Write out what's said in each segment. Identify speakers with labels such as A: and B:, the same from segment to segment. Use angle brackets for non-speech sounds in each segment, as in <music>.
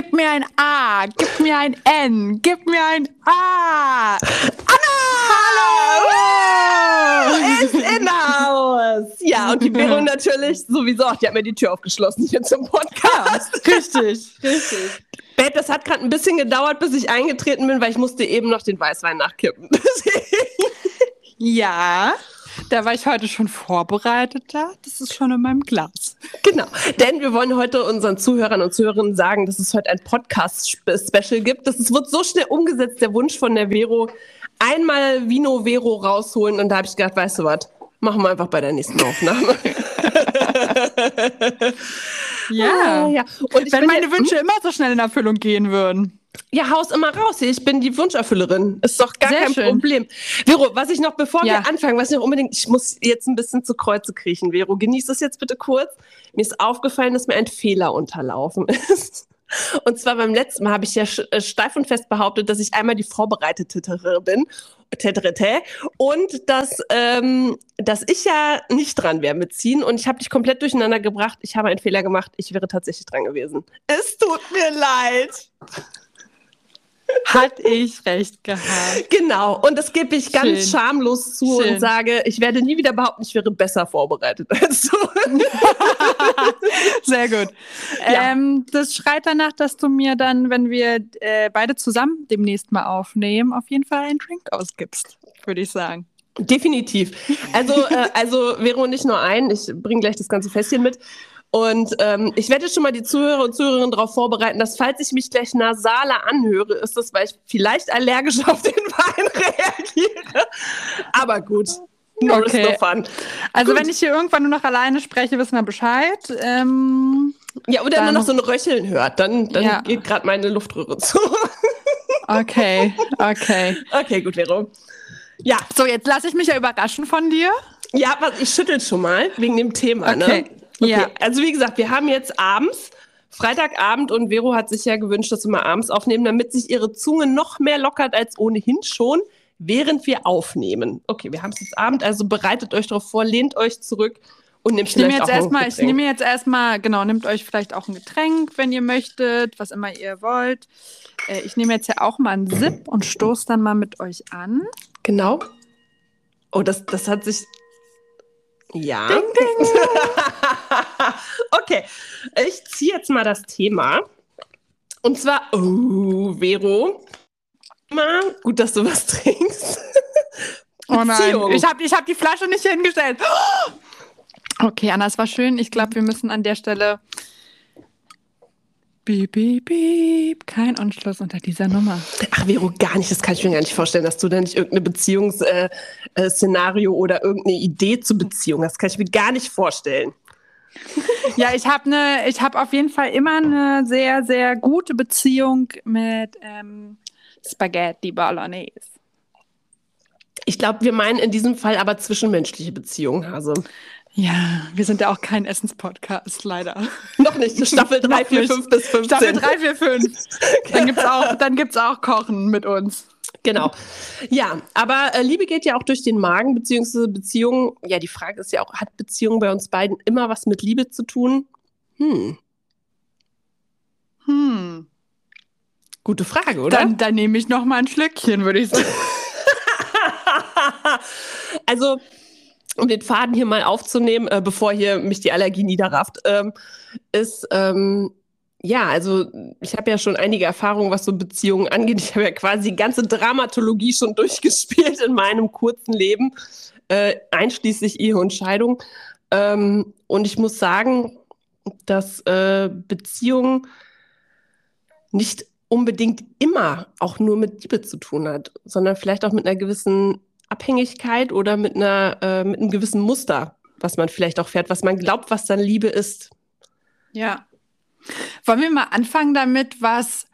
A: Gib mir ein A, gib mir ein N, gib mir ein A. Anna!
B: Hallo! Ist in Haus! Ja, und die Vero <laughs> natürlich sowieso auch. Die hat mir die Tür aufgeschlossen hier zum Podcast.
A: Ja, richtig, richtig.
B: Bett, das hat gerade ein bisschen gedauert, bis ich eingetreten bin, weil ich musste eben noch den Weißwein nachkippen. <laughs>
A: ja, da war ich heute schon vorbereiteter. Das ist schon in meinem Glas.
B: Genau, denn wir wollen heute unseren Zuhörern und Zuhörerinnen sagen, dass es heute ein Podcast-Special gibt. Das wird so schnell umgesetzt, der Wunsch von der Vero. Einmal Vino Vero rausholen und da habe ich gedacht, weißt du was, machen wir einfach bei der nächsten Aufnahme. <laughs>
A: ja. Ah, ja. Und Wenn meine ja, Wünsche immer so schnell in Erfüllung gehen würden.
B: Ja, haus immer raus. Ich bin die Wunscherfüllerin. Ist doch gar Sehr kein schön. Problem. Vero, was ich noch, bevor ja. wir anfangen, was ich noch unbedingt, ich muss jetzt ein bisschen zu Kreuze kriechen, Vero. Genieß das jetzt bitte kurz. Mir ist aufgefallen, dass mir ein Fehler unterlaufen ist. <laughs> Und zwar beim letzten Mal habe ich ja äh, steif und fest behauptet, dass ich einmal die vorbereitete bin. Und dass, ähm, dass ich ja nicht dran wäre mit Ziehen. Und ich habe dich komplett durcheinander gebracht. Ich habe einen Fehler gemacht. Ich wäre tatsächlich dran gewesen. Es tut mir leid.
A: Hat ich recht gehabt.
B: Genau. Und das gebe ich ganz Schön. schamlos zu Schön. und sage, ich werde nie wieder behaupten, ich wäre besser vorbereitet <laughs> als du.
A: Sehr gut. Ja. Ähm, das schreit danach, dass du mir dann, wenn wir äh, beide zusammen demnächst mal aufnehmen, auf jeden Fall einen Drink ausgibst, würde ich sagen.
B: Definitiv. Also, äh, also Vero nicht nur ein, ich bringe gleich das ganze Fässchen mit. Und ähm, ich werde schon mal die Zuhörer und Zuhörerinnen darauf vorbereiten, dass falls ich mich gleich nasaler anhöre, ist das, weil ich vielleicht allergisch <laughs> auf den Wein reagiere. Aber gut.
A: No okay. no fun. Also gut. wenn ich hier irgendwann nur noch alleine spreche, wissen wir Bescheid. Ähm,
B: ja, oder dann, nur noch so ein Röcheln hört, dann, dann ja. geht gerade meine Luftröhre zu. <laughs>
A: okay, okay.
B: Okay, gut, Vero.
A: Ja. So, jetzt lasse ich mich ja überraschen von dir.
B: Ja, ich schüttel schon mal wegen dem Thema. Ne? Okay. Ne? Okay. Ja. Also wie gesagt, wir haben jetzt abends, Freitagabend und Vero hat sich ja gewünscht, dass wir mal abends aufnehmen, damit sich ihre Zunge noch mehr lockert als ohnehin schon, während wir aufnehmen. Okay, wir haben es jetzt Abend, also bereitet euch darauf vor, lehnt euch zurück und nehmt
A: ich nehme jetzt erstmal, ich nehme jetzt erstmal, genau, nehmt euch vielleicht auch ein Getränk, wenn ihr möchtet, was immer ihr wollt. Äh, ich nehme jetzt ja auch mal einen Sip und stoße dann mal mit euch an.
B: Genau. Oh, das, das hat sich ja. Ding, ding. <laughs> okay, ich ziehe jetzt mal das Thema. Und zwar, oh, Vero. Gut, dass du was <laughs> trinkst.
A: oh nein, ich habe ich hab die Flasche nicht hingestellt. <gasps> Okay, Anna, es war schön. Ich glaube, wir müssen an der Stelle Beep, beep, beep. Kein Anschluss unter dieser Nummer.
B: Ach, Vero, gar nicht. Das kann ich mir gar nicht vorstellen, dass du da nicht irgendeine Beziehungsszenario äh, äh, oder irgendeine Idee zur Beziehung hast. Das kann ich mir gar nicht vorstellen.
A: ja, ich habe ne, ich auf jeden Fall immer eine sehr, sehr gute Beziehung mit ähm, Spaghetti Bolognese.
B: Ich glaube, wir meinen in diesem Fall aber zwischenmenschliche Beziehungen, Hase.
A: Ja, wir sind ja auch kein Essenspodcast, leider.
B: Noch nicht. Staffel 3, 4, 5 bis 15.
A: Staffel 3, 4, 5. Dann gibt es auch, auch Kochen mit uns.
B: Genau. Ja, aber äh, Liebe geht ja auch durch den Magen, beziehungsweise Beziehungen. Ja, die Frage ist ja auch, hat Beziehung bei uns beiden immer was mit Liebe zu tun? Hm.
A: Hm.
B: Gute Frage, oder?
A: Dann, dann nehme ich noch mal ein Schlückchen, würde ich sagen. <laughs>
B: also, um den Faden hier mal aufzunehmen, äh, bevor hier mich die Allergie niederrafft, ähm, ist, ähm, ja, also ich habe ja schon einige Erfahrungen, was so Beziehungen angeht. Ich habe ja quasi die ganze Dramatologie schon <laughs> durchgespielt in meinem kurzen Leben, äh, einschließlich Ehe und Scheidung. Ähm, und ich muss sagen, dass äh, Beziehungen nicht unbedingt immer auch nur mit Liebe zu tun hat, sondern vielleicht auch mit einer gewissen Abhängigkeit oder mit, einer, äh, mit einem gewissen Muster, was man vielleicht auch fährt, was man glaubt, was dann Liebe ist.
A: Ja. Wollen wir mal anfangen damit, was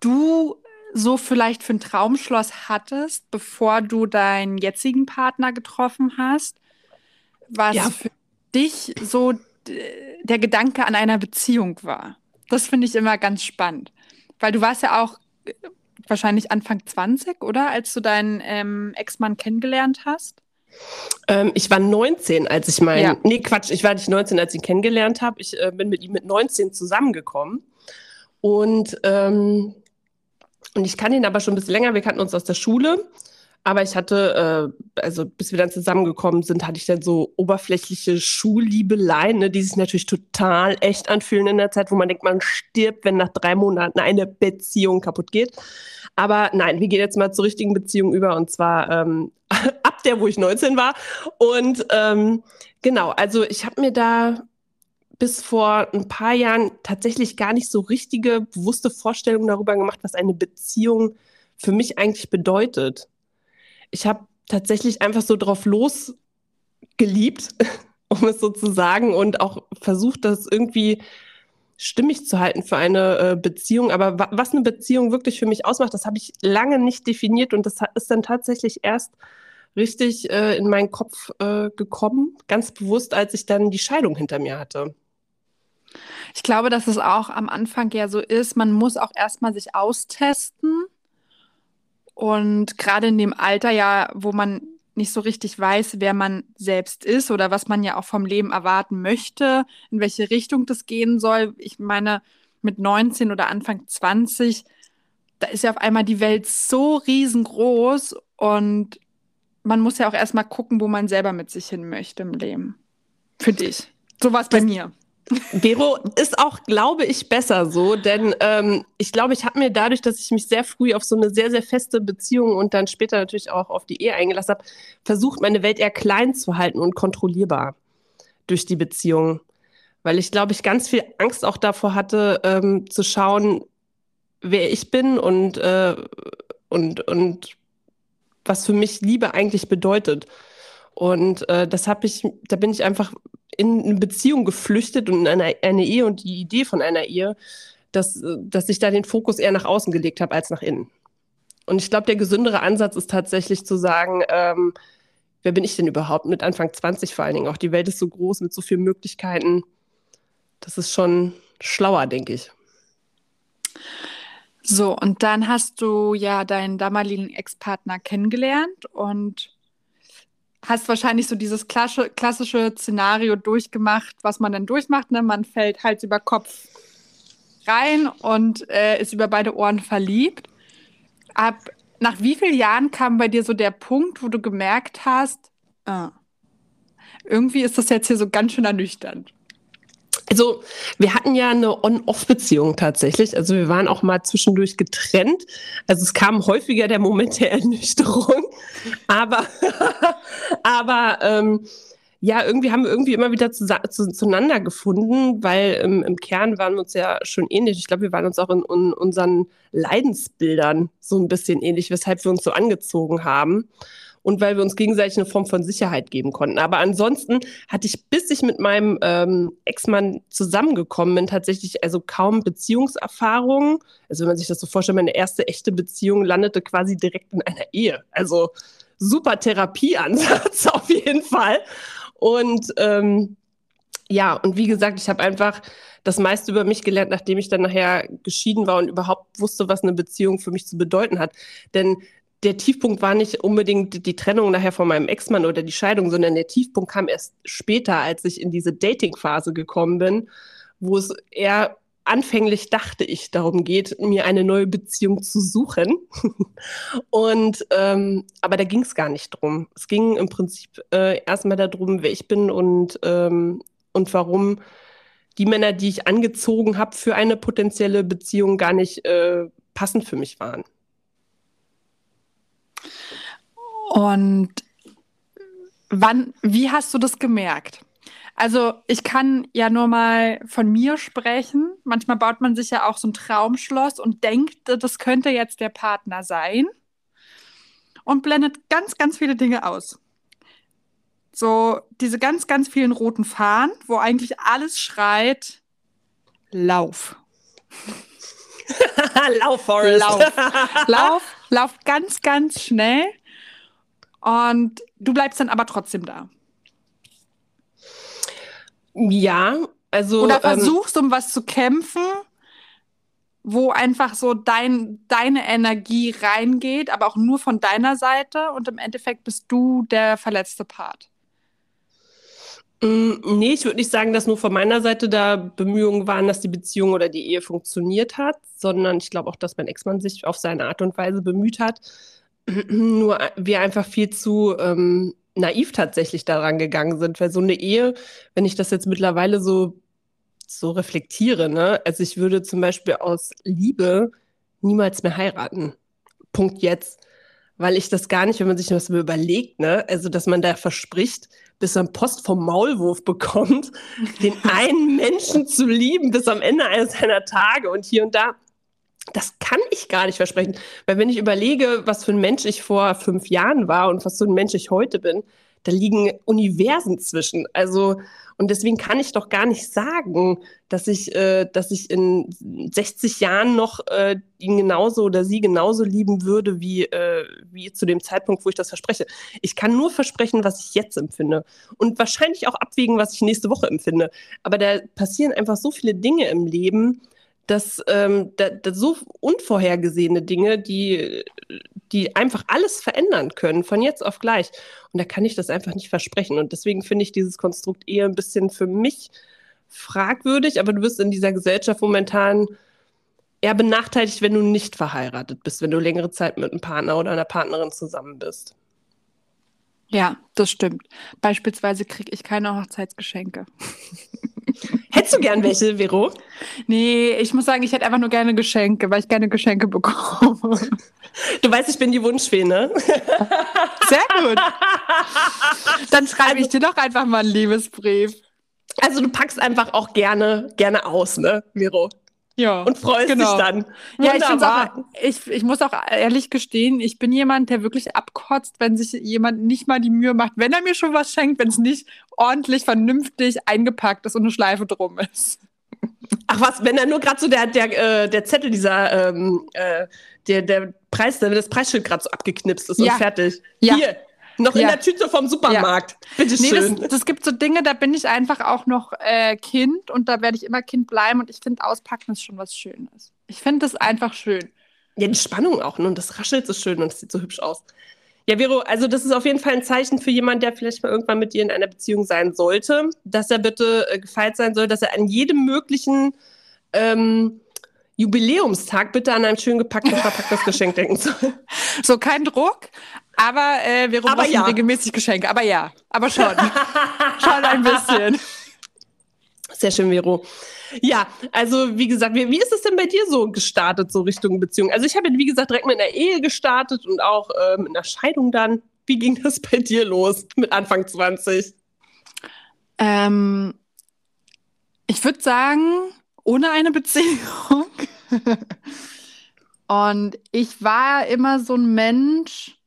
A: du so vielleicht für ein Traumschloss hattest, bevor du deinen jetzigen Partner getroffen hast? Was ja. für dich so der Gedanke an einer Beziehung war? Das finde ich immer ganz spannend. Weil du warst ja auch wahrscheinlich Anfang 20, oder? Als du deinen ähm, Ex-Mann kennengelernt hast?
B: Ähm, ich war 19, als ich meinen. Ja. Nee, Quatsch, ich war nicht 19, als ich ihn kennengelernt habe. Ich äh, bin mit ihm mit 19 zusammengekommen. Und, ähm, und ich kannte ihn aber schon ein bisschen länger. Wir kannten uns aus der Schule. Aber ich hatte, äh, also bis wir dann zusammengekommen sind, hatte ich dann so oberflächliche Schulliebeleien, ne, die sich natürlich total echt anfühlen in der Zeit, wo man denkt, man stirbt, wenn nach drei Monaten eine Beziehung kaputt geht. Aber nein, wir gehen jetzt mal zur richtigen Beziehung über und zwar ähm, <laughs> ab der, wo ich 19 war. Und ähm, genau, also ich habe mir da bis vor ein paar Jahren tatsächlich gar nicht so richtige, bewusste Vorstellungen darüber gemacht, was eine Beziehung für mich eigentlich bedeutet ich habe tatsächlich einfach so drauf losgeliebt, <laughs> um es so zu sagen, und auch versucht, das irgendwie stimmig zu halten für eine äh, Beziehung. Aber wa was eine Beziehung wirklich für mich ausmacht, das habe ich lange nicht definiert und das ist dann tatsächlich erst richtig äh, in meinen Kopf äh, gekommen, ganz bewusst, als ich dann die Scheidung hinter mir hatte.
A: Ich glaube, dass es auch am Anfang ja so ist, man muss auch erstmal sich austesten und gerade in dem Alter ja, wo man nicht so richtig weiß, wer man selbst ist oder was man ja auch vom Leben erwarten möchte, in welche Richtung das gehen soll. Ich meine, mit 19 oder Anfang 20, da ist ja auf einmal die Welt so riesengroß und man muss ja auch erstmal gucken, wo man selber mit sich hin möchte im Leben. Für dich. So war es bei mir.
B: Vero ist auch, glaube ich, besser so, denn ähm, ich glaube, ich habe mir dadurch, dass ich mich sehr früh auf so eine sehr, sehr feste Beziehung und dann später natürlich auch auf die Ehe eingelassen habe, versucht, meine Welt eher klein zu halten und kontrollierbar durch die Beziehung. Weil ich, glaube ich, ganz viel Angst auch davor hatte, ähm, zu schauen, wer ich bin und, äh, und, und was für mich Liebe eigentlich bedeutet. Und äh, das habe ich, da bin ich einfach in eine Beziehung geflüchtet und in eine, eine Ehe und die Idee von einer Ehe, dass, dass ich da den Fokus eher nach außen gelegt habe als nach innen. Und ich glaube, der gesündere Ansatz ist tatsächlich zu sagen, ähm, wer bin ich denn überhaupt? Mit Anfang 20 vor allen Dingen. Auch die Welt ist so groß mit so vielen Möglichkeiten. Das ist schon schlauer, denke ich.
A: So, und dann hast du ja deinen damaligen Ex-Partner kennengelernt und hast wahrscheinlich so dieses klassische, Szenario durchgemacht, was man dann durchmacht. Ne? Man fällt Hals über Kopf rein und äh, ist über beide Ohren verliebt. Ab nach wie vielen Jahren kam bei dir so der Punkt, wo du gemerkt hast, äh, irgendwie ist das jetzt hier so ganz schön ernüchternd?
B: Also wir hatten ja eine On-Off-Beziehung tatsächlich. Also wir waren auch mal zwischendurch getrennt. Also es kam häufiger der Moment der <laughs> Ernüchterung. Aber, <laughs> aber ähm, ja, irgendwie haben wir irgendwie immer wieder zu, zu, zueinander gefunden, weil ähm, im Kern waren wir uns ja schon ähnlich. Ich glaube, wir waren uns auch in, in unseren Leidensbildern so ein bisschen ähnlich, weshalb wir uns so angezogen haben und weil wir uns gegenseitig eine Form von Sicherheit geben konnten. Aber ansonsten hatte ich, bis ich mit meinem ähm, Ex-Mann zusammengekommen bin, tatsächlich also kaum Beziehungserfahrungen. Also wenn man sich das so vorstellt, meine erste echte Beziehung landete quasi direkt in einer Ehe. Also super Therapieansatz <laughs> auf jeden Fall. Und ähm, ja, und wie gesagt, ich habe einfach das meiste über mich gelernt, nachdem ich dann nachher geschieden war und überhaupt wusste, was eine Beziehung für mich zu bedeuten hat. Denn der Tiefpunkt war nicht unbedingt die Trennung nachher von meinem Ex-Mann oder die Scheidung, sondern der Tiefpunkt kam erst später, als ich in diese Dating-Phase gekommen bin, wo es eher anfänglich dachte ich darum geht, mir eine neue Beziehung zu suchen. <laughs> und ähm, aber da ging es gar nicht drum. Es ging im Prinzip äh, erstmal darum, wer ich bin und ähm, und warum die Männer, die ich angezogen habe für eine potenzielle Beziehung, gar nicht äh, passend für mich waren.
A: Und wann, wie hast du das gemerkt? Also ich kann ja nur mal von mir sprechen. Manchmal baut man sich ja auch so ein Traumschloss und denkt, das könnte jetzt der Partner sein und blendet ganz, ganz viele Dinge aus. So diese ganz, ganz vielen roten Fahnen, wo eigentlich alles schreit, Lauf. <laughs>
B: lauf, Forrest.
A: Lauf. lauf, lauf ganz, ganz schnell. Und du bleibst dann aber trotzdem da.
B: Ja, also.
A: Oder ähm, versuchst, ähm, um was zu kämpfen, wo einfach so dein, deine Energie reingeht, aber auch nur von deiner Seite und im Endeffekt bist du der verletzte Part.
B: Mm, nee, ich würde nicht sagen, dass nur von meiner Seite da Bemühungen waren, dass die Beziehung oder die Ehe funktioniert hat, sondern ich glaube auch, dass mein Ex-Mann sich auf seine Art und Weise bemüht hat. <clears throat> nur wir einfach viel zu ähm, naiv tatsächlich daran gegangen sind, weil so eine Ehe, wenn ich das jetzt mittlerweile so, so reflektiere, ne, also ich würde zum Beispiel aus Liebe niemals mehr heiraten. Punkt jetzt. Weil ich das gar nicht, wenn man sich das mal überlegt, ne, also dass man da verspricht, bis er Post vom Maulwurf bekommt, <laughs> den einen Menschen zu lieben bis am Ende eines seiner Tage und hier und da. Das kann ich gar nicht versprechen. Weil wenn ich überlege, was für ein Mensch ich vor fünf Jahren war und was für ein Mensch ich heute bin, da liegen Universen zwischen. Also, und deswegen kann ich doch gar nicht sagen, dass ich, äh, dass ich in 60 Jahren noch äh, ihn genauso oder sie genauso lieben würde, wie, äh, wie zu dem Zeitpunkt, wo ich das verspreche. Ich kann nur versprechen, was ich jetzt empfinde. Und wahrscheinlich auch abwägen, was ich nächste Woche empfinde. Aber da passieren einfach so viele Dinge im Leben, dass, ähm, da, da so unvorhergesehene Dinge, die, die einfach alles verändern können, von jetzt auf gleich. Und da kann ich das einfach nicht versprechen. Und deswegen finde ich dieses Konstrukt eher ein bisschen für mich fragwürdig, aber du bist in dieser Gesellschaft momentan eher benachteiligt, wenn du nicht verheiratet bist, wenn du längere Zeit mit einem Partner oder einer Partnerin zusammen bist.
A: Ja, das stimmt. Beispielsweise kriege ich keine Hochzeitsgeschenke. <laughs>
B: Hättest du gern welche, Vero?
A: Nee, ich muss sagen, ich hätte einfach nur gerne Geschenke, weil ich gerne Geschenke bekomme. <laughs>
B: Du weißt, ich bin die Wunschfee, ne? <laughs>
A: Sehr gut. Dann schreibe also, ich dir doch einfach mal einen Liebesbrief.
B: Also du packst einfach auch gerne, gerne aus, ne, Vero?
A: Ja.
B: Und freust genau. dich dann.
A: Ja, ich, auch, ich, ich muss auch ehrlich gestehen, ich bin jemand, der wirklich abkotzt, wenn sich jemand nicht mal die Mühe macht, wenn er mir schon was schenkt, wenn es nicht ordentlich, vernünftig eingepackt ist und eine Schleife drum ist.
B: Ach was, wenn da nur gerade so der, der, äh, der Zettel dieser, ähm, äh, der, der Preis, das Preisschild gerade so abgeknipst ist ja. und fertig.
A: Ja.
B: Hier, noch ja. in der Tüte vom Supermarkt. Ja. Bitte schön.
A: Nee, das, das, gibt so Dinge, da bin ich einfach auch noch äh, Kind und da werde ich immer Kind bleiben und ich finde, auspacken ist schon was Schönes. Ich finde das einfach schön.
B: Ja, die Spannung auch, ne? Und das raschelt so schön und es sieht so hübsch aus. Ja, Vero, also das ist auf jeden Fall ein Zeichen für jemanden, der vielleicht mal irgendwann mit dir in einer Beziehung sein sollte, dass er bitte äh, gefeilt sein soll, dass er an jedem möglichen ähm, Jubiläumstag bitte an ein schön gepacktes, verpacktes <laughs> Geschenk denken soll.
A: So, kein Druck, aber äh, wir aber ja. regelmäßig Geschenke. Aber ja, aber schon. <laughs> schon ein bisschen.
B: Sehr schön, Vero. Ja, also wie gesagt, wie, wie ist es denn bei dir so gestartet, so Richtung Beziehung? Also ich habe, wie gesagt, direkt mit einer Ehe gestartet und auch äh, mit einer Scheidung dann. Wie ging das bei dir los mit Anfang 20?
A: Ähm, ich würde sagen, ohne eine Beziehung. <laughs> und ich war immer so ein Mensch,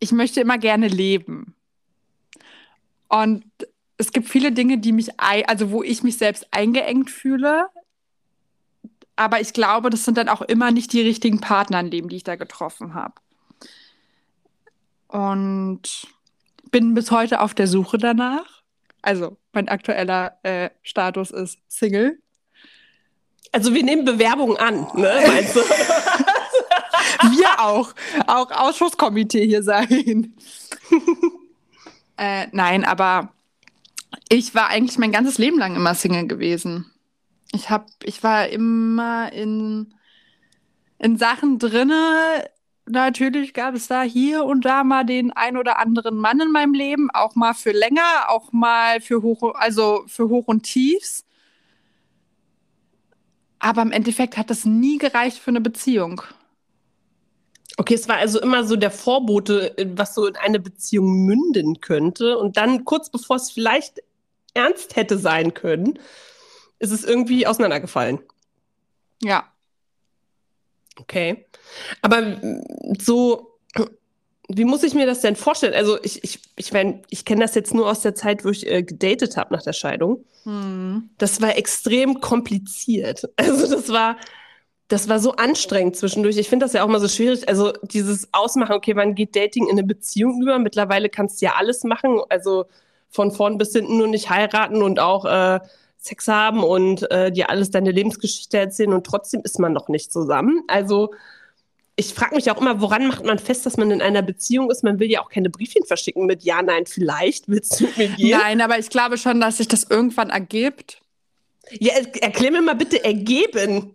A: ich möchte immer gerne leben. Und es gibt viele Dinge, die mich, also wo ich mich selbst eingeengt fühle. Aber ich glaube, das sind dann auch immer nicht die richtigen Partner im Leben, die ich da getroffen habe. Und bin bis heute auf der Suche danach. Also mein aktueller äh, Status ist Single.
B: Also wir nehmen Bewerbungen an, ne? Meinst du? <laughs>
A: Wir auch. Auch Ausschusskomitee hier sein. äh, nein, aber ich war eigentlich mein ganzes Leben lang immer Single gewesen. Ich, hab, ich war immer in, in Sachen drinne. Natürlich gab es da hier und da mal den ein oder anderen Mann in meinem Leben, auch mal für länger, auch mal für hoch, also für Hoch und Tiefs. Aber im Endeffekt hat das nie gereicht für eine Beziehung.
B: Okay, es war also immer so der Vorbote, was so in eine Beziehung münden könnte. Und dann kurz bevor es vielleicht ernst hätte sein können, ist es irgendwie auseinandergefallen.
A: Ja.
B: Okay. Aber so, wie muss ich mir das denn vorstellen? Also ich, ich, ich meine, ich kenne das jetzt nur aus der Zeit, wo ich äh, gedatet habe nach der Scheidung. Hm. Das war extrem kompliziert. <laughs> Also das war das war so anstrengend zwischendurch. Ich finde das ja auch mal so schwierig. Also dieses Ausmachen, okay, wann geht Dating in eine Beziehung über? Mittlerweile kannst du ja alles machen. Also von vorn bis hinten nur nicht heiraten und auch äh, Sex haben und äh, dir alles deine Lebensgeschichte erzählen und trotzdem ist man noch nicht zusammen. Also ich frage mich auch immer, woran macht man fest, dass man in einer Beziehung ist? Man will ja auch keine Briefchen verschicken mit Ja, nein, vielleicht. Willst du mit mir gehen?
A: Nein, aber ich glaube schon, dass sich das irgendwann ergibt.
B: Ja, erklär mir mal bitte ergeben.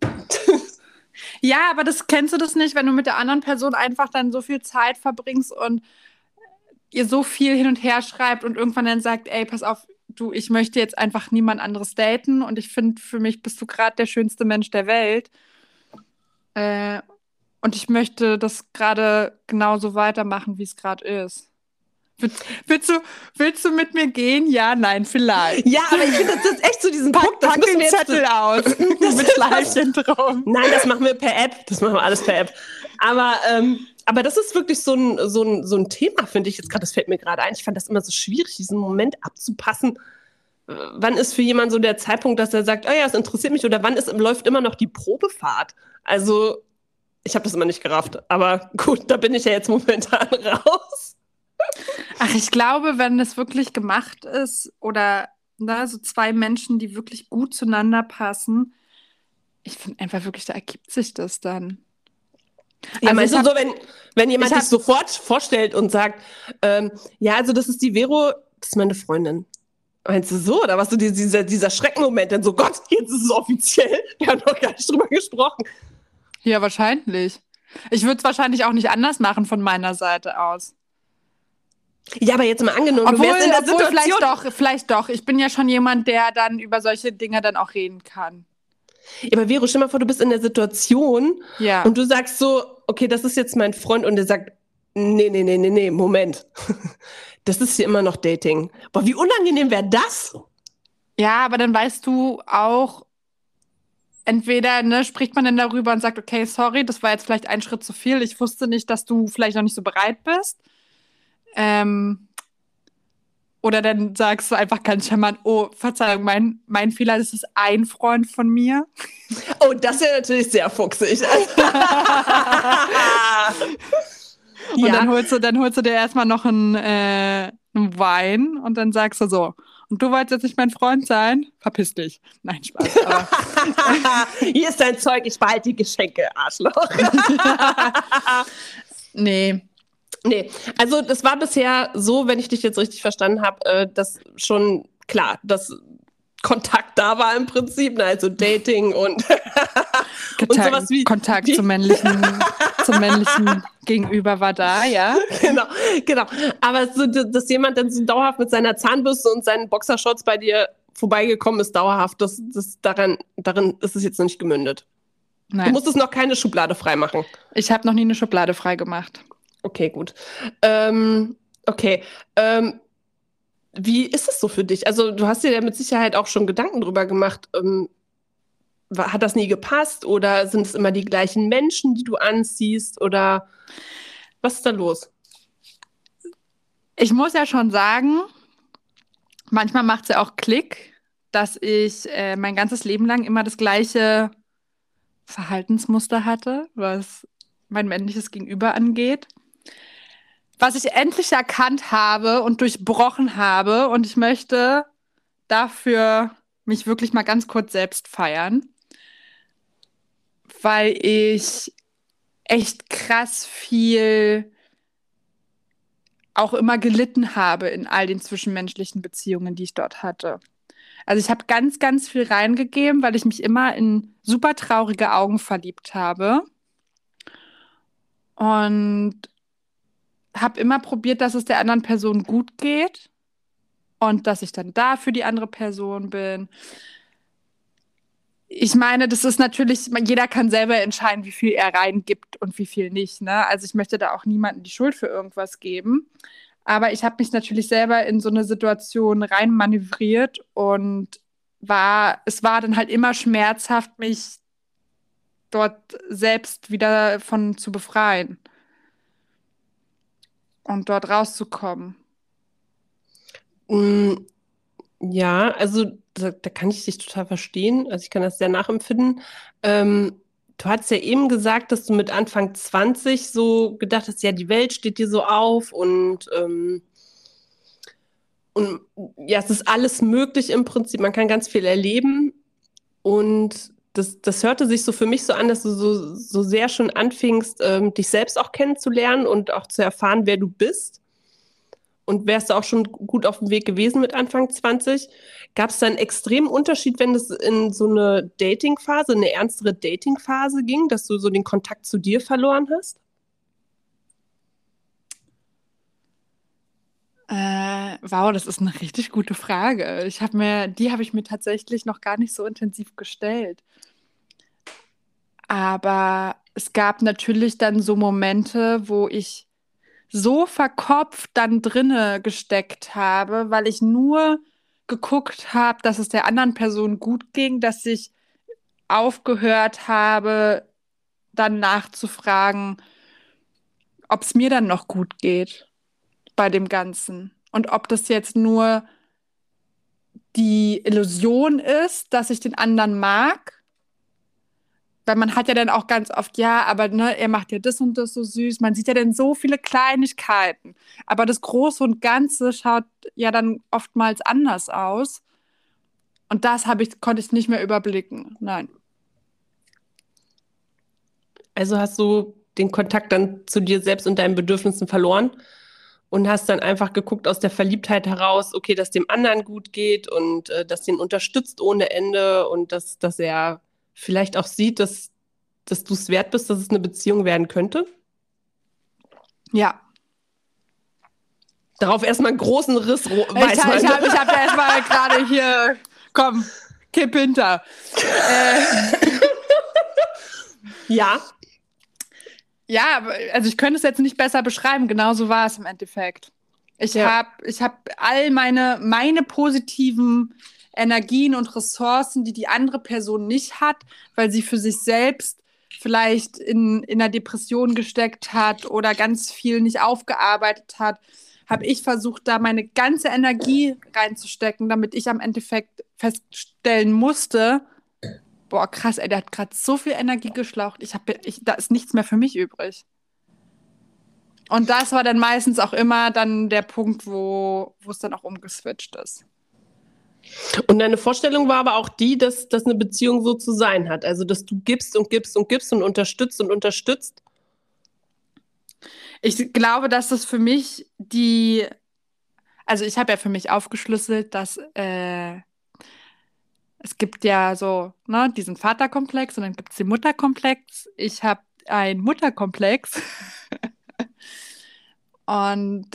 A: ja, aber das kennst du das nicht, wenn du mit der anderen Person einfach dann so viel Zeit verbringst und ihr so viel hin und her schreibt und irgendwann dann sagt, ey, pass auf, du, ich möchte jetzt einfach niemand anderes daten und ich finde, für mich bist du gerade der schönste Mensch der Welt. Äh, und ich möchte das gerade genauso weitermachen, wie es gerade ist. Willst, willst, du, willst du mit mir gehen? Ja, nein, vielleicht.
B: Ja, aber ich finde, das ist echt zu diesem Punkt. Das
A: pack den Zettel <laughs> aus. <laughs> mit Schleifchen drum.
B: Nein, das machen wir per App. Das machen wir alles per App. Aber, ähm, aber das ist wirklich so ein, so ein, so ein Thema, finde ich jetzt gerade. Das fällt mir gerade ein. Ich fand das immer so schwierig, diesen Moment abzupassen. Wann ist für jemanden so der Zeitpunkt, dass er sagt, oh ja, es interessiert mich, oder wann ist, läuft immer noch die Probefahrt? Also, ich habe das immer nicht gerafft. Aber gut, da bin ich ja jetzt momentan <laughs> raus.
A: Ach, ich glaube, wenn es wirklich gemacht ist oder ne, so zwei Menschen, die wirklich gut zueinander passen, ich finde einfach wirklich, da ergibt sich das dann.
B: Ja, also meinst du so, wenn, wenn jemand sich sofort vorstellt und sagt, ähm, ja, also das ist die Vero, das ist meine Freundin. Meinst du so? Oder was du dieser, dieser Schreckmoment, denn so Gott, jetzt ist es offiziell. <laughs> Wir haben noch gar nicht drüber gesprochen.
A: Ja, wahrscheinlich. Ich würde es wahrscheinlich auch nicht anders machen von meiner Seite aus.
B: Ja, aber jetzt mal angenommen,
A: obwohl, du wärst in der Situation. Vielleicht doch, vielleicht doch. Ich bin ja schon jemand, der dann über solche Dinge dann auch reden kann.
B: Ja, aber Vero, stell mal vor, du bist in der Situation
A: ja.
B: und du sagst so, okay, das ist jetzt mein Freund und der sagt, nee, nee, nee, nee, nee, Moment. <laughs> Das ist hier immer noch Dating. Boah, wie unangenehm wäre das?
A: Ja, aber dann weißt du auch, entweder ne, spricht man dann darüber und sagt, okay, sorry, das war jetzt vielleicht ein Schritt zu viel. Ich wusste nicht, dass du vielleicht noch nicht so bereit bist. Ähm, oder dann sagst du einfach ganz charmant, oh, Verzeihung, mein, mein Fehler, das ist ein Freund von mir.
B: Oh, das wäre natürlich sehr fuchsig. <laughs> <laughs>
A: und ja. dann holst du, dann holst du dir erstmal noch einen, äh, einen Wein und dann sagst du so, und du wolltest jetzt nicht mein Freund sein? Verpiss dich. Nein, Spaß. <laughs>
B: Hier ist dein Zeug, ich behalte die Geschenke, Arschloch. <laughs>
A: nee.
B: Nee, also das war bisher so, wenn ich dich jetzt richtig verstanden habe, äh, dass schon klar, dass Kontakt da war im Prinzip, ne? also Dating und, <laughs>
A: und sowas wie Kontakt zum männlichen, zum männlichen Gegenüber war da, ja.
B: Genau, genau. Aber so, dass jemand dann so dauerhaft mit seiner Zahnbürste und seinen Boxershorts bei dir vorbeigekommen ist, dauerhaft, das, das daran, darin ist es jetzt noch nicht gemündet. Nein. Du musstest noch keine Schublade freimachen.
A: Ich habe noch nie eine Schublade frei gemacht.
B: Okay, gut. Ähm, okay. Ähm, wie ist es so für dich? Also, du hast dir ja mit Sicherheit auch schon Gedanken drüber gemacht. Ähm, hat das nie gepasst oder sind es immer die gleichen Menschen, die du anziehst oder was ist da los?
A: Ich muss ja schon sagen, manchmal macht es ja auch Klick, dass ich äh, mein ganzes Leben lang immer das gleiche Verhaltensmuster hatte, was mein männliches Gegenüber angeht was ich endlich erkannt habe und durchbrochen habe. Und ich möchte dafür mich wirklich mal ganz kurz selbst feiern, weil ich echt krass viel auch immer gelitten habe in all den zwischenmenschlichen Beziehungen, die ich dort hatte. Also ich habe ganz, ganz viel reingegeben, weil ich mich immer in super traurige Augen verliebt habe. Und habe immer probiert, dass es der anderen Person gut geht und dass ich dann da für die andere Person bin. Ich meine, das ist natürlich, jeder kann selber entscheiden, wie viel er reingibt und wie viel nicht. Ne? Also ich möchte da auch niemandem die Schuld für irgendwas geben. Aber ich habe mich natürlich selber in so eine Situation reinmanövriert und war, es war dann halt immer schmerzhaft, mich dort selbst wieder von zu befreien und dort rauszukommen.
B: Mm, ja, also da, da, kann ich dich total verstehen. Also ich kann das sehr nachempfinden. Ähm, du hast ja eben gesagt, dass du mit Anfang 20 so gedacht hast, ja, die Welt steht dir so auf und, ähm, und ja, es ist alles möglich im Prinzip. Man kann ganz viel erleben. Und das, das hörte sich so für mich so an, dass du so, so sehr schon anfingst, ähm, dich selbst auch kennenzulernen und auch zu erfahren, wer du bist. Und wärst du auch schon gut auf dem Weg gewesen mit Anfang 20. Gab es da einen extremen Unterschied, wenn es in so eine Dating-Phase, eine ernstere Dating-Phase ging, dass du so den Kontakt zu dir verloren hast?
A: Äh, wow, das ist eine richtig gute Frage. Ich habe mir, die habe ich mir tatsächlich noch gar nicht so intensiv gestellt. Aber es gab natürlich dann so Momente, wo ich so verkopft dann drinne gesteckt habe, weil ich nur geguckt habe, dass es der anderen Person gut ging, dass ich aufgehört habe, dann nachzufragen, ob es mir dann noch gut geht bei dem Ganzen. Und ob das jetzt nur die Illusion ist, dass ich den anderen mag. Weil man hat ja dann auch ganz oft, ja, aber ne, er macht ja das und das so süß. Man sieht ja dann so viele Kleinigkeiten. Aber das Große und Ganze schaut ja dann oftmals anders aus. Und das ich, konnte ich nicht mehr überblicken. Nein.
B: Also hast du den Kontakt dann zu dir selbst und deinen Bedürfnissen verloren? Und hast dann einfach geguckt aus der Verliebtheit heraus, okay, dass dem anderen gut geht und äh, dass den unterstützt ohne Ende und dass, dass er vielleicht auch sieht, dass, dass du es wert bist, dass es eine Beziehung werden könnte?
A: Ja.
B: Darauf erstmal einen großen Riss.
A: Ich, ich habe ich hab erstmal <laughs> gerade hier, komm, kipp hinter. äh.
B: ja.
A: Ja, also ich könnte es jetzt nicht besser beschreiben. Genauso war es im Endeffekt. Ich ja. habe ich hab all meine, meine positiven Energien und Ressourcen, die die andere Person nicht hat, weil sie für sich selbst vielleicht in, in einer Depression gesteckt hat oder ganz viel nicht aufgearbeitet hat, habe ich versucht, da meine ganze Energie reinzustecken, damit ich am Endeffekt feststellen musste, boah, krass, ey, der hat gerade so viel Energie geschlaucht. Ich habe, ich, da ist nichts mehr für mich übrig. Und das war dann meistens auch immer dann der Punkt, wo es dann auch umgeswitcht ist.
B: Und deine Vorstellung war aber auch die, dass, dass eine Beziehung so zu sein hat. Also, dass du gibst und gibst und gibst und unterstützt und unterstützt.
A: Ich glaube, dass das für mich die, also ich habe ja für mich aufgeschlüsselt, dass äh, es gibt ja so ne, diesen Vaterkomplex und dann gibt es den Mutterkomplex. Ich habe einen Mutterkomplex. <laughs> und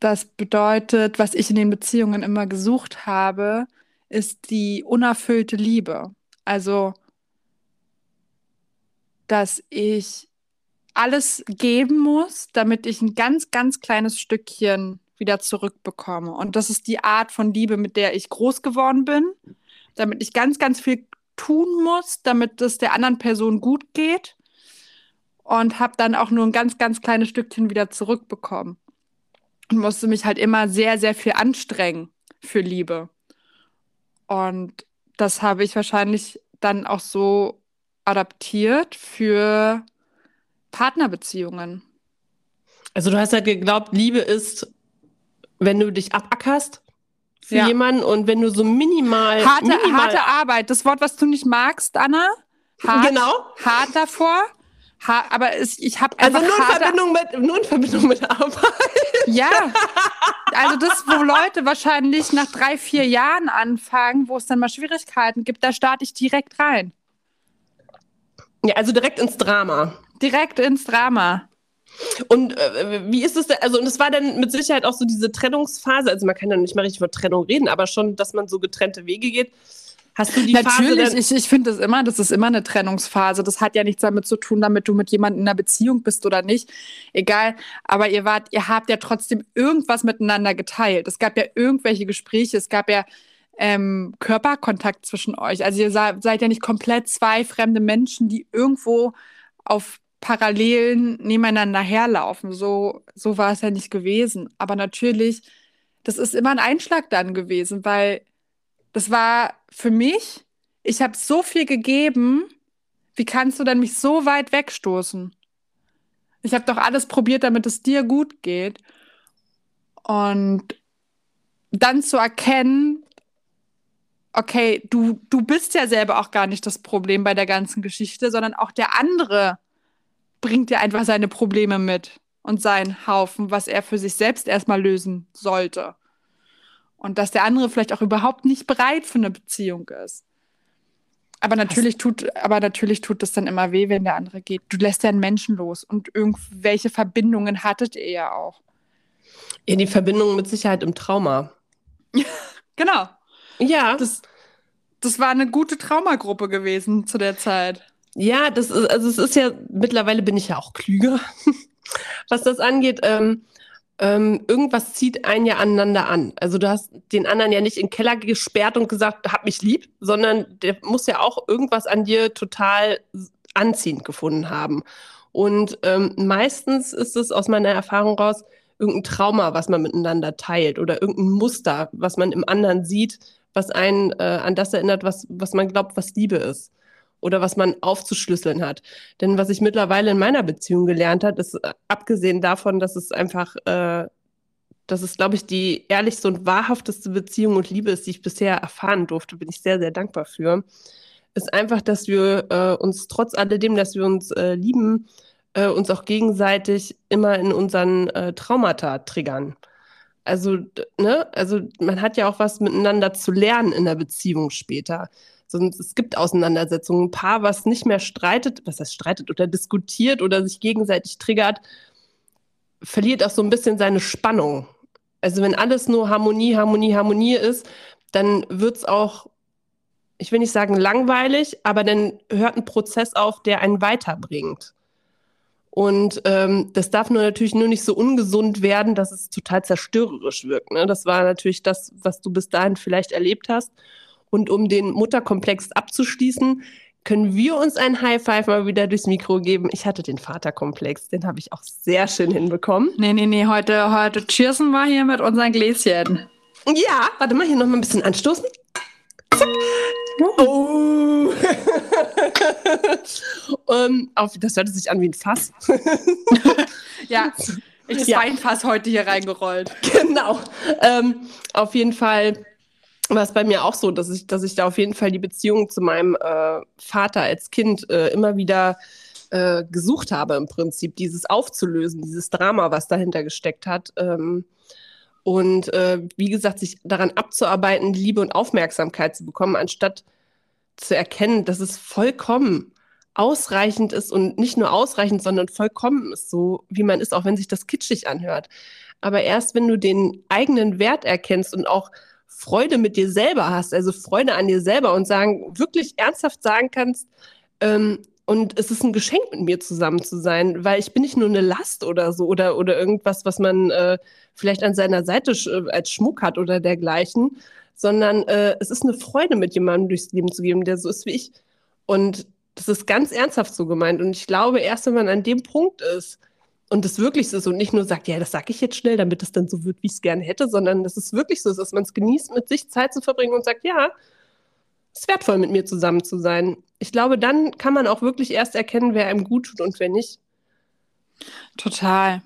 A: das bedeutet, was ich in den Beziehungen immer gesucht habe, ist die unerfüllte Liebe. Also, dass ich alles geben muss, damit ich ein ganz, ganz kleines Stückchen wieder zurückbekomme. Und das ist die Art von Liebe, mit der ich groß geworden bin damit ich ganz, ganz viel tun muss, damit es der anderen Person gut geht. Und habe dann auch nur ein ganz, ganz kleines Stückchen wieder zurückbekommen. Und musste mich halt immer sehr, sehr viel anstrengen für Liebe. Und das habe ich wahrscheinlich dann auch so adaptiert für Partnerbeziehungen.
B: Also du hast halt geglaubt, Liebe ist, wenn du dich abackerst für ja. jemanden und wenn du so minimal
A: harte,
B: minimal
A: harte Arbeit, das Wort, was du nicht magst, Anna. Hart,
B: genau.
A: Hart davor. Ha aber es, ich habe
B: also nur in Verbindung mit nur in Verbindung mit Arbeit.
A: Ja, <laughs> also das, wo Leute wahrscheinlich nach drei vier Jahren anfangen, wo es dann mal Schwierigkeiten gibt, da starte ich direkt rein.
B: Ja, also direkt ins Drama.
A: Direkt ins Drama.
B: Und äh, wie ist es denn? Also, und es war dann mit Sicherheit auch so diese Trennungsphase. Also, man kann ja nicht mal richtig über Trennung reden, aber schon, dass man so getrennte Wege geht. Hast du die
A: Natürlich,
B: Phase
A: ich, ich finde das immer, das ist immer eine Trennungsphase. Das hat ja nichts damit zu tun, damit du mit jemandem in einer Beziehung bist oder nicht. Egal. Aber ihr wart, ihr habt ja trotzdem irgendwas miteinander geteilt. Es gab ja irgendwelche Gespräche, es gab ja ähm, Körperkontakt zwischen euch. Also ihr seid ja nicht komplett zwei fremde Menschen, die irgendwo auf Parallelen nebeneinander herlaufen. So, so war es ja nicht gewesen. Aber natürlich, das ist immer ein Einschlag dann gewesen, weil das war für mich, ich habe so viel gegeben, wie kannst du denn mich so weit wegstoßen? Ich habe doch alles probiert, damit es dir gut geht. Und dann zu erkennen, okay, du, du bist ja selber auch gar nicht das Problem bei der ganzen Geschichte, sondern auch der andere bringt ja einfach seine Probleme mit und seinen Haufen, was er für sich selbst erstmal lösen sollte. Und dass der andere vielleicht auch überhaupt nicht bereit für eine Beziehung ist. Aber natürlich tut, aber natürlich tut es dann immer weh, wenn der andere geht. Du lässt ja einen Menschen los und irgendwelche Verbindungen hattet ihr ja auch.
B: Ja, die Verbindung mit Sicherheit im Trauma. <laughs>
A: genau.
B: Ja.
A: Das, das war eine gute Traumagruppe gewesen zu der Zeit.
B: Ja, das ist, also es ist ja, mittlerweile bin ich ja auch klüger, <laughs> was das angeht. Ähm, ähm, irgendwas zieht einen ja aneinander an. Also du hast den anderen ja nicht in den Keller gesperrt und gesagt, hab mich lieb, sondern der muss ja auch irgendwas an dir total anziehend gefunden haben. Und ähm, meistens ist es aus meiner Erfahrung raus irgendein Trauma, was man miteinander teilt oder irgendein Muster, was man im anderen sieht, was einen äh, an das erinnert, was, was man glaubt, was Liebe ist oder was man aufzuschlüsseln hat. Denn was ich mittlerweile in meiner Beziehung gelernt habe, ist äh, abgesehen davon, dass es einfach, äh, dass es, glaube ich, die ehrlichste und wahrhafteste Beziehung und Liebe ist, die ich bisher erfahren durfte, bin ich sehr, sehr dankbar für, ist einfach, dass wir äh, uns trotz alledem, dass wir uns äh, lieben, äh, uns auch gegenseitig immer in unseren äh, Traumata triggern. Also, ne, also man hat ja auch was miteinander zu lernen in der Beziehung später. Sonst, es gibt Auseinandersetzungen. Ein Paar, was nicht mehr streitet, was heißt streitet oder diskutiert oder sich gegenseitig triggert, verliert auch so ein bisschen seine Spannung. Also wenn alles nur Harmonie, Harmonie, Harmonie ist, dann wird es auch, ich will nicht sagen langweilig, aber dann hört ein Prozess auf, der einen weiterbringt. Und ähm, das darf nur natürlich nur nicht so ungesund werden, dass es total zerstörerisch wirkt. Ne? Das war natürlich das, was du bis dahin vielleicht erlebt hast. Und um den Mutterkomplex abzuschließen, können wir uns ein High Five mal wieder durchs Mikro geben. Ich hatte den Vaterkomplex, den habe ich auch sehr schön hinbekommen.
A: Nee, nee, nee, heute, heute cheersen wir hier mit unseren Gläschen.
B: Ja, warte mal, hier noch mal ein bisschen anstoßen. Zack. Oh. um, <laughs> auf, das hörte sich an wie ein Fass. <laughs>
A: ja, ich ja. Fass heute hier reingerollt.
B: Genau. Ähm, auf jeden Fall war es bei mir auch so, dass ich, dass ich da auf jeden Fall die Beziehung zu meinem äh, Vater als Kind äh, immer wieder äh, gesucht habe, im Prinzip, dieses aufzulösen, dieses Drama, was dahinter gesteckt hat. Ähm, und äh, wie gesagt, sich daran abzuarbeiten, Liebe und Aufmerksamkeit zu bekommen, anstatt zu erkennen, dass es vollkommen ausreichend ist und nicht nur ausreichend, sondern vollkommen ist, so wie man ist, auch wenn sich das kitschig anhört. Aber erst wenn du den eigenen Wert erkennst und auch Freude mit dir selber hast, also Freude an dir selber und sagen, wirklich ernsthaft sagen kannst, ähm, und es ist ein Geschenk, mit mir zusammen zu sein, weil ich bin nicht nur eine Last oder so oder, oder irgendwas, was man äh, vielleicht an seiner Seite sch äh, als Schmuck hat oder dergleichen, sondern äh, es ist eine Freude, mit jemandem durchs Leben zu gehen, der so ist wie ich. Und das ist ganz ernsthaft so gemeint. Und ich glaube, erst wenn man an dem Punkt ist, und das wirklich so ist und nicht nur sagt, ja, das sage ich jetzt schnell, damit es dann so wird, wie ich es gerne hätte, sondern dass es wirklich so ist, dass man es genießt, mit sich Zeit zu verbringen und sagt, ja, es ist wertvoll, mit mir zusammen zu sein. Ich glaube, dann kann man auch wirklich erst erkennen, wer einem gut tut und wer nicht.
A: Total.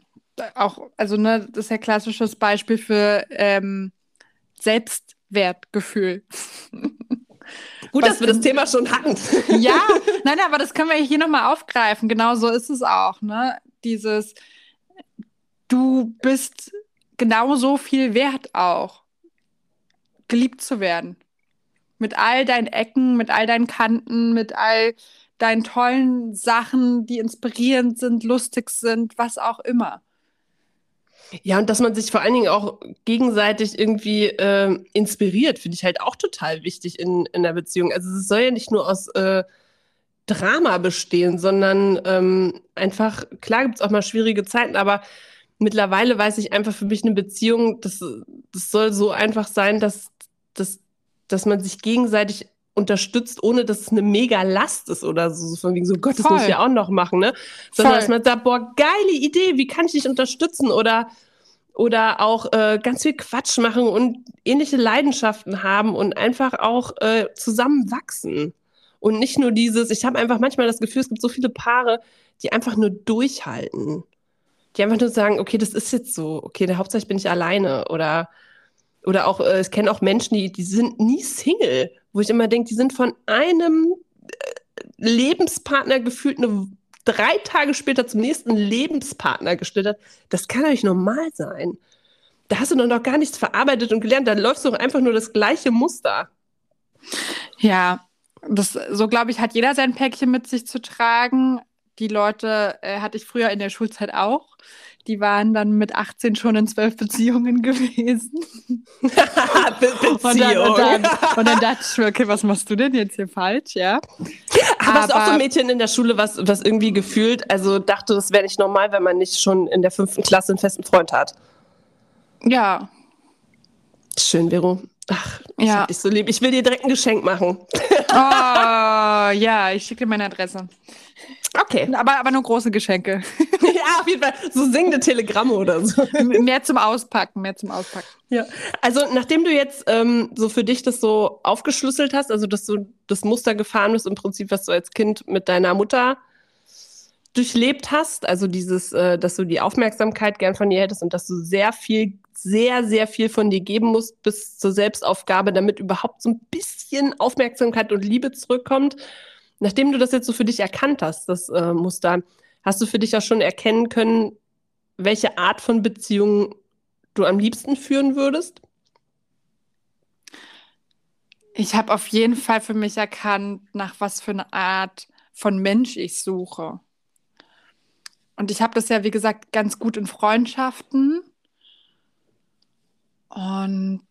A: Auch, also, ne, das ist ja klassisches Beispiel für ähm, Selbstwertgefühl. <laughs>
B: Gut, Was, dass wir das Thema schon hatten.
A: ja, <laughs> nein, aber das können wir hier nochmal aufgreifen. Genau so ist es auch. Ne? Dieses, du bist genauso viel wert auch, geliebt zu werden. Mit all deinen Ecken, mit all deinen Kanten, mit all deinen tollen Sachen, die inspirierend sind, lustig sind, was auch immer.
B: Ja, und dass man sich vor allen Dingen auch gegenseitig irgendwie äh, inspiriert, finde ich halt auch total wichtig in, in der Beziehung. Also es soll ja nicht nur aus äh, Drama bestehen, sondern ähm, einfach, klar gibt es auch mal schwierige Zeiten, aber mittlerweile weiß ich einfach für mich eine Beziehung, das, das soll so einfach sein, dass, dass, dass man sich gegenseitig unterstützt, ohne dass es eine mega Last ist oder so, von wegen so, Gott, das muss ich ja auch noch machen, ne? Sondern Voll. dass man sagt, boah, geile Idee, wie kann ich dich unterstützen? Oder, oder auch äh, ganz viel Quatsch machen und ähnliche Leidenschaften haben und einfach auch äh, zusammen wachsen. Und nicht nur dieses, ich habe einfach manchmal das Gefühl, es gibt so viele Paare, die einfach nur durchhalten. Die einfach nur sagen, okay, das ist jetzt so, okay, der Hauptsache bin ich alleine oder oder auch, äh, ich kenne auch Menschen, die, die sind nie Single, wo ich immer denke, die sind von einem äh, Lebenspartner gefühlt eine, drei Tage später zum nächsten Lebenspartner geschlittert. Das kann doch nicht normal sein. Da hast du noch gar nichts verarbeitet und gelernt, da läufst du doch einfach nur das gleiche Muster.
A: Ja, das, so glaube ich, hat jeder sein Päckchen mit sich zu tragen. Die Leute äh, hatte ich früher in der Schulzeit auch. Die waren dann mit 18 schon in zwölf Beziehungen <laughs> gewesen. <laughs>
B: Beziehung.
A: Und dann, und, dann, und dann <laughs> dachte ich mir, okay, was machst du denn jetzt hier falsch, ja?
B: Aber du auch so ein Mädchen in der Schule, was, was irgendwie gefühlt, also dachte, das wäre nicht normal, wenn man nicht schon in der fünften Klasse einen festen Freund hat?
A: Ja.
B: Schön, Vero. Ach, ich
A: Ja.
B: hab dich so lieb. Ich will dir direkt ein Geschenk machen. <laughs>
A: Oh, ja, ich schicke dir meine Adresse.
B: Okay.
A: Aber, aber nur große Geschenke. <laughs>
B: ja, auf jeden Fall. So singende Telegramme oder so.
A: mehr zum Auspacken, mehr zum Auspacken.
B: Ja. Also, nachdem du jetzt ähm, so für dich das so aufgeschlüsselt hast, also dass du das Muster gefahren bist, im Prinzip, was du als Kind mit deiner Mutter durchlebt hast, also dieses, äh, dass du die Aufmerksamkeit gern von ihr hättest und dass du sehr viel, sehr, sehr viel von dir geben musst bis zur Selbstaufgabe, damit überhaupt so ein bisschen Aufmerksamkeit und Liebe zurückkommt. Nachdem du das jetzt so für dich erkannt hast, das äh, Muster, hast du für dich auch schon erkennen können, welche Art von Beziehung du am liebsten führen würdest?
A: Ich habe auf jeden Fall für mich erkannt, nach was für eine Art von Mensch ich suche. Und ich habe das ja, wie gesagt, ganz gut in Freundschaften. Und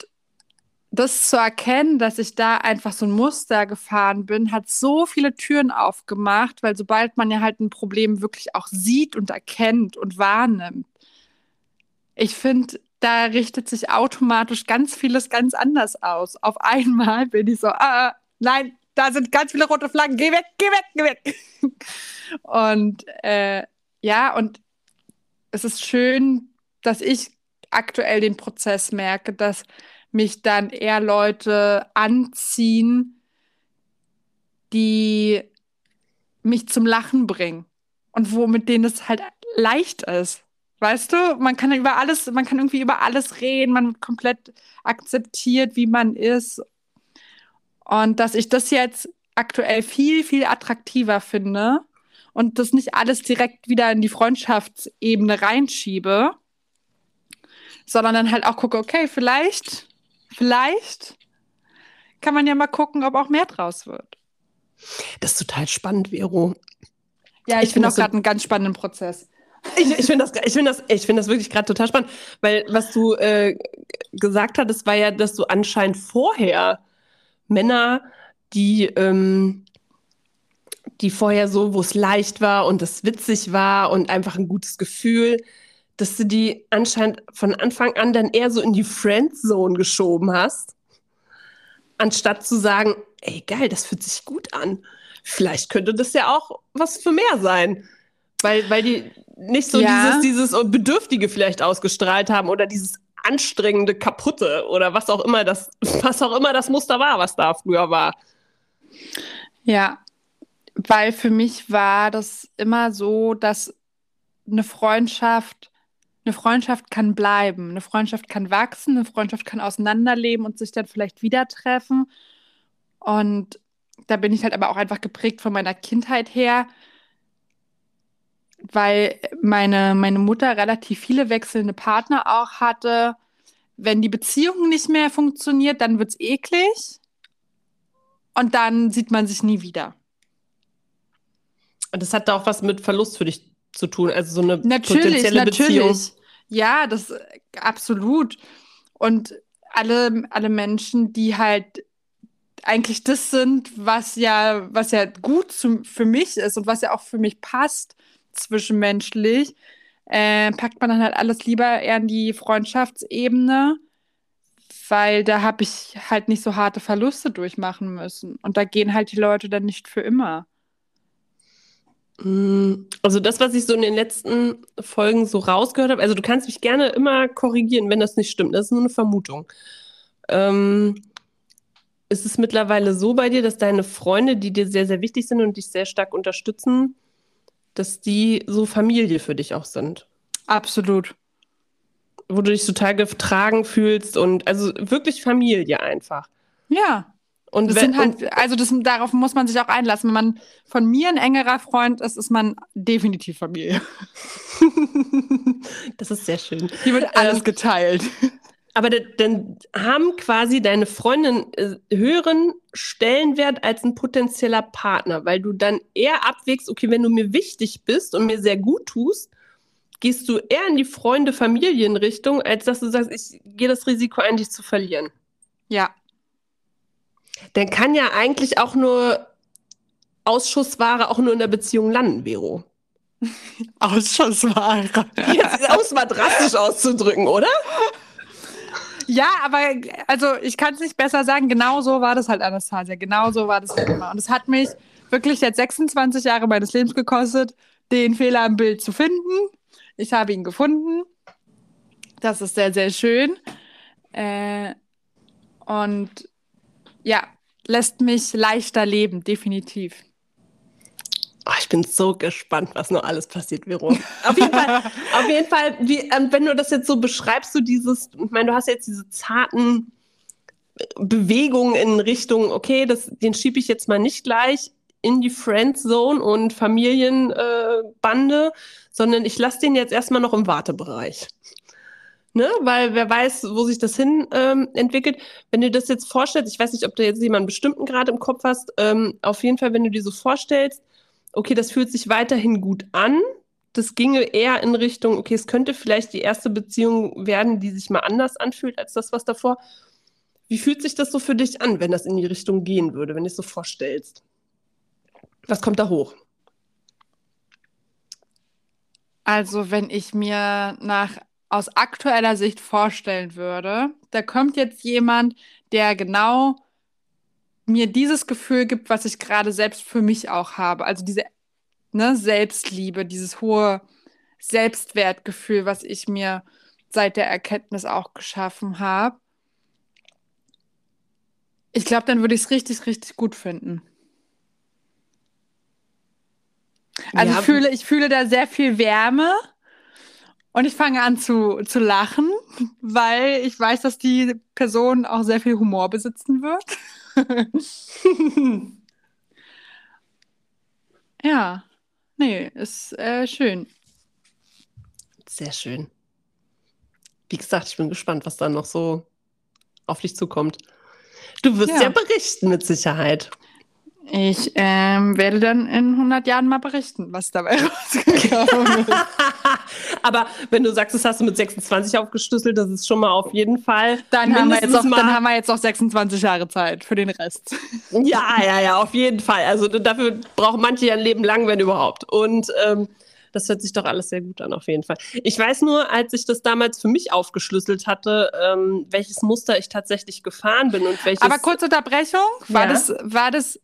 A: das zu erkennen, dass ich da einfach so ein Muster gefahren bin, hat so viele Türen aufgemacht, weil sobald man ja halt ein Problem wirklich auch sieht und erkennt und wahrnimmt, ich finde, da richtet sich automatisch ganz vieles ganz anders aus. Auf einmal bin ich so, ah, nein, da sind ganz viele rote Flaggen, geh weg, geh weg, geh weg. <laughs> Und äh, ja, und es ist schön, dass ich aktuell den Prozess merke, dass mich dann eher Leute anziehen, die mich zum Lachen bringen und wo mit denen es halt leicht ist. Weißt du, man kann über alles, man kann irgendwie über alles reden, man wird komplett akzeptiert, wie man ist. Und dass ich das jetzt aktuell viel, viel attraktiver finde und das nicht alles direkt wieder in die Freundschaftsebene reinschiebe, sondern dann halt auch gucke, okay, vielleicht, vielleicht kann man ja mal gucken, ob auch mehr draus wird.
B: Das ist total spannend, Vero.
A: Ja,
B: Ich
A: ich,
B: find
A: bin auch
B: das so-
A: gerade einen ganz spannenden Prozess.
B: Ich, ich finde das, ich find das, ich find das wirklich gerade total spannend, weil was du äh, gesagt hattest, war ja, dass du anscheinend vorher Männer, die, ähm, die vorher so, wo es leicht war und es witzig war und einfach ein gutes Gefühl, dass du die anscheinend von Anfang an dann eher so in die Friendzone geschoben hast, anstatt zu sagen, ey geil, das fühlt sich gut an. Vielleicht könnte das ja auch was für mehr sein. Weil, weil die nicht so
A: Ja.
B: dieses, dieses Bedürftige vielleicht ausgestrahlt haben oder dieses anstrengende, kaputte oder was auch immer das, <laughs> was auch immer das Muster war, was da früher war.
A: Ja, weil für mich war das immer so, dass eine Freundschaft, eine Freundschaft kann bleiben, eine Freundschaft kann wachsen, eine Freundschaft kann auseinanderleben und sich dann vielleicht wieder treffen. Und da bin ich halt aber auch einfach geprägt von meiner Kindheit her, weil meine, meine Mutter relativ viele wechselnde Partner auch hatte. Wenn die Beziehung nicht mehr funktioniert, dann wird's eklig. Und dann sieht man sich nie wieder.
B: Und das hat da auch was mit Verlust für dich zu tun, also so eine
A: Natürlich,
B: potenzielle Beziehung.
A: natürlich. Ja, das absolut. Und alle, alle Menschen, die halt eigentlich das sind, was ja, was ja gut zum, für mich ist und was ja auch für mich passt, zwischenmenschlich, äh, packt man dann halt alles lieber eher in die Freundschaftsebene, weil da habe ich halt nicht so harte Verluste durchmachen müssen. Und da gehen halt die Leute dann nicht für immer.
B: Also das, was ich so in den letzten Folgen so rausgehört habe, also du kannst mich gerne immer korrigieren, wenn das nicht stimmt. Das ist nur eine Vermutung. Ähm, ist es mittlerweile so bei dir, dass deine Freunde, die dir sehr, sehr wichtig sind und dich sehr stark unterstützen, dass die so Familie für dich auch sind?
A: Absolut.
B: wo du dich total getragen fühlst und also wirklich Familie einfach.
A: Ja. Und das sind halt, also das, darauf muss man sich auch einlassen. Wenn man von mir ein engerer Freund ist, ist man definitiv Familie. <laughs>
B: das ist sehr schön.
A: Hier wird alles ähm, geteilt.
B: Aber dann haben quasi deine Freundinnen äh, höheren Stellenwert als ein potenzieller Partner, weil du dann eher abwägst, okay, wenn du mir wichtig bist und mir sehr gut tust, gehst du eher in die Freunde-Familienrichtung, als dass du sagst, ich gehe das Risiko ein, dich zu verlieren.
A: Ja.
B: Dann kann ja eigentlich auch nur Ausschussware auch nur in der Beziehung landen, Vero. <laughs>
A: Ausschussware.
B: Jetzt ist mal drastisch auszudrücken, oder?
A: Ja, aber also ich kann es nicht besser sagen. Genau so war das halt, Anastasia. Genau so war das halt immer. Und es hat mich wirklich jetzt 26 Jahre meines Lebens gekostet, den Fehler im Bild zu finden. Ich habe ihn gefunden. Das ist sehr, sehr schön. Äh, und ja, lässt mich leichter leben, definitiv.
B: Oh, ich bin so gespannt, was noch alles passiert, Vero. Auf jeden Fall, <laughs> auf jeden Fall wie, ähm, wenn du das jetzt so beschreibst, du dieses, ich meine, du hast jetzt diese zarten Bewegungen in Richtung, okay, das, den schiebe ich jetzt mal nicht gleich in die Friendzone und Familienbande, äh, sondern ich lasse den jetzt erstmal noch im Wartebereich. Ne? Weil wer weiß, wo sich das hin ähm, entwickelt. Wenn du das jetzt vorstellst, ich weiß nicht, ob du jetzt jemanden bestimmten gerade im Kopf hast, ähm, auf jeden Fall, wenn du dir so vorstellst, okay, das fühlt sich weiterhin gut an. Das ginge eher in Richtung, okay, es könnte vielleicht die erste Beziehung werden, die sich mal anders anfühlt als das, was davor. Wie fühlt sich das so für dich an, wenn das in die Richtung gehen würde, wenn du es so vorstellst? Was kommt da hoch?
A: Also, wenn ich mir nach aus aktueller Sicht vorstellen würde, da kommt jetzt jemand, der genau mir dieses Gefühl gibt, was ich gerade selbst für mich auch habe. Also diese ne, Selbstliebe, dieses hohe Selbstwertgefühl, was ich mir seit der Erkenntnis auch geschaffen habe. Ich glaube, dann würde ich es richtig, richtig gut finden. Also ja. ich, fühle, ich fühle da sehr viel Wärme und ich fange an zu, zu lachen, weil ich weiß, dass die Person auch sehr viel Humor besitzen wird. <laughs> ja, nee, ist äh, schön.
B: Sehr schön. Wie gesagt, ich bin gespannt, was da noch so auf dich zukommt. Du wirst ja, ja berichten mit Sicherheit.
A: Ich ähm, werde dann in 100 Jahren mal berichten, was dabei <laughs> rausgekommen ist. <laughs>
B: Aber wenn du sagst, das hast du mit 26 aufgeschlüsselt, das ist schon mal auf jeden Fall.
A: Dann, haben wir, jetzt auch, dann haben wir jetzt noch 26 Jahre Zeit für den Rest. <laughs>
B: Ja, ja, ja, auf jeden Fall. Also dafür brauchen manche ja ein Leben lang, wenn überhaupt. Und ähm, das hört sich doch alles sehr gut an, auf jeden Fall. Ich weiß nur, als ich das damals für mich aufgeschlüsselt hatte, ähm, welches Muster ich tatsächlich gefahren bin und welches.
A: Aber kurze Unterbrechung, war, ja? das, war das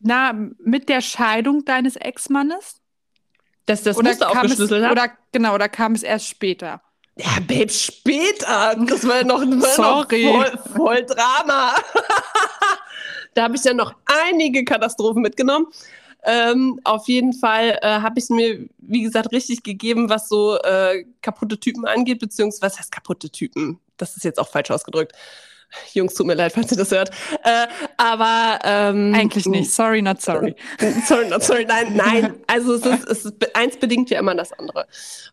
A: na, mit der Scheidung deines Ex-Mannes?
B: Dass das oder Muster aufgeschlüsselt hat?
A: Oder, genau, oder kam es erst später?
B: Ja, Babe, später. Das war noch, war
A: Sorry.
B: Noch voll, voll Drama. <laughs> da habe ich ja noch einige Katastrophen mitgenommen. Ähm, auf jeden Fall äh, habe ich es mir, wie gesagt, richtig gegeben, was so äh, kaputte Typen angeht, beziehungsweise was heißt kaputte Typen? Das ist jetzt auch falsch ausgedrückt. Jungs, tut mir leid, falls ihr das hört. Äh, aber ähm,
A: eigentlich nicht. Sorry, not sorry. <laughs>
B: sorry, not sorry. Nein, nein. Also es ist, es ist eins bedingt ja immer das andere.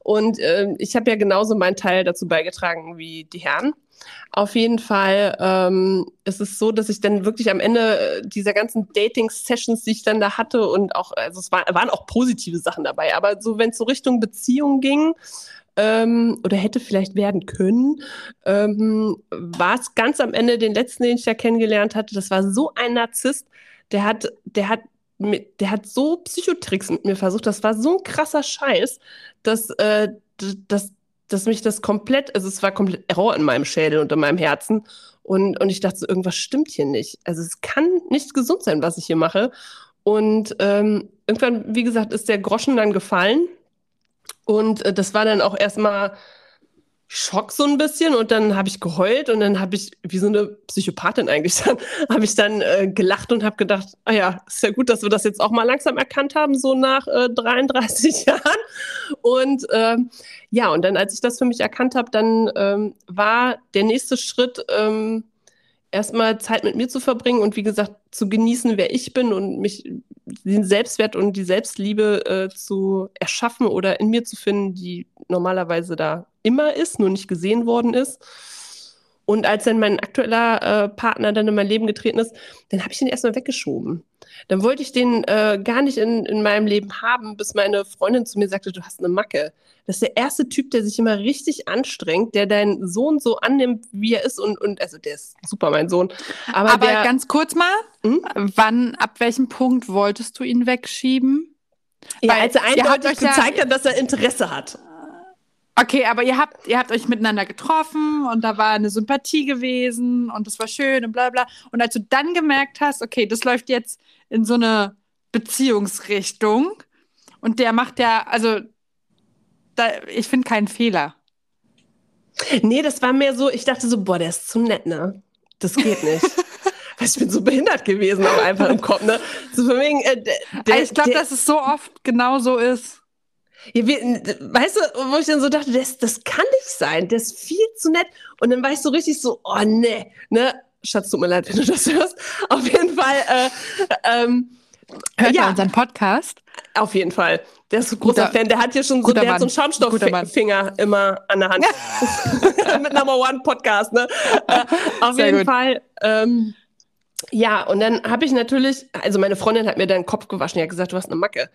B: Und äh, ich habe ja genauso meinen Teil dazu beigetragen wie die Herren. Auf jeden Fall ähm, ist es so, dass ich dann wirklich am Ende äh, dieser ganzen Dating-Sessions, die ich dann da hatte und auch, also es war, waren auch positive Sachen dabei, aber so, wenn es so Richtung Beziehung ging, ähm, oder hätte vielleicht werden können, ähm, war es ganz am Ende den letzten, den ich da kennengelernt hatte. Das war so ein Narzisst, der hat, der hat der hat so Psychotricks mit mir versucht. Das war so ein krasser Scheiß, dass, äh, dass, dass mich das komplett, also es war komplett Error in meinem Schädel und in meinem Herzen. Und, und ich dachte so, irgendwas stimmt hier nicht. Also es kann nicht gesund sein, was ich hier mache. Und ähm, irgendwann, wie gesagt, ist der Groschen dann gefallen. Und äh, das war dann auch erstmal Schock so ein bisschen und dann habe ich geheult und dann habe ich, wie so eine Psychopathin eigentlich <laughs> dann, habe ich dann äh, gelacht und habe gedacht, ah ja, ist ja gut, dass wir das jetzt auch mal langsam erkannt haben, so nach äh, 33 <laughs> Jahren. Und ähm, ja, und dann, als ich das für mich erkannt habe, dann ähm, war der nächste Schritt, ähm, erstmal Zeit mit mir zu verbringen und wie gesagt, zu genießen, wer ich bin und mich den Selbstwert und die Selbstliebe äh, zu erschaffen oder in mir zu finden, die normalerweise da immer ist, nur nicht gesehen worden ist. Und als dann mein aktueller äh, Partner dann in mein Leben getreten ist, dann habe ich ihn erstmal weggeschoben. Dann wollte ich den äh, gar nicht in, in meinem Leben haben, bis meine Freundin zu mir sagte, du hast eine Macke. Das ist der erste Typ, der sich immer richtig anstrengt, der deinen Sohn so annimmt, wie er ist. Und, und also der ist super, mein Sohn.
A: Aber, Aber der, ganz kurz mal, hm? wann, ab welchem Punkt wolltest du ihn wegschieben?
B: Ja, Weil als er eindeutig gezeigt ja, hat, dass er Interesse hat.
A: Okay, aber ihr habt, ihr habt euch miteinander getroffen und da war eine Sympathie gewesen und das war schön und bla bla. Und als du dann gemerkt hast, okay, das läuft jetzt in so eine Beziehungsrichtung und der macht ja, also da, ich finde keinen Fehler.
B: Nee, das war mehr so, ich dachte so, boah, der ist zu nett, ne? Das geht nicht. <laughs> ich bin so behindert gewesen, auch einfach im Kopf, ne? So von wegen, äh,
A: der, ich glaube, dass es so oft genau so ist.
B: Ja, wir, weißt du, wo ich dann so dachte, das, das kann nicht sein, der ist viel zu nett. Und dann war ich so richtig so, oh nee, ne? Schatz, tut mir leid, wenn du das hörst. Auf jeden Fall. Äh, ähm,
A: Hört ja unseren Podcast?
B: Auf jeden Fall. Der ist ein großer guter, Fan. Der hat hier schon so, der hat so einen Schaumstofffinger immer an der Hand. <laughs> Mit Number One Podcast, ne? <laughs> Äh, auf Sehr jeden gut. Fall. Ähm, ja, und dann habe ich natürlich, also meine Freundin hat mir dann den Kopf gewaschen, die hat gesagt, du hast eine Macke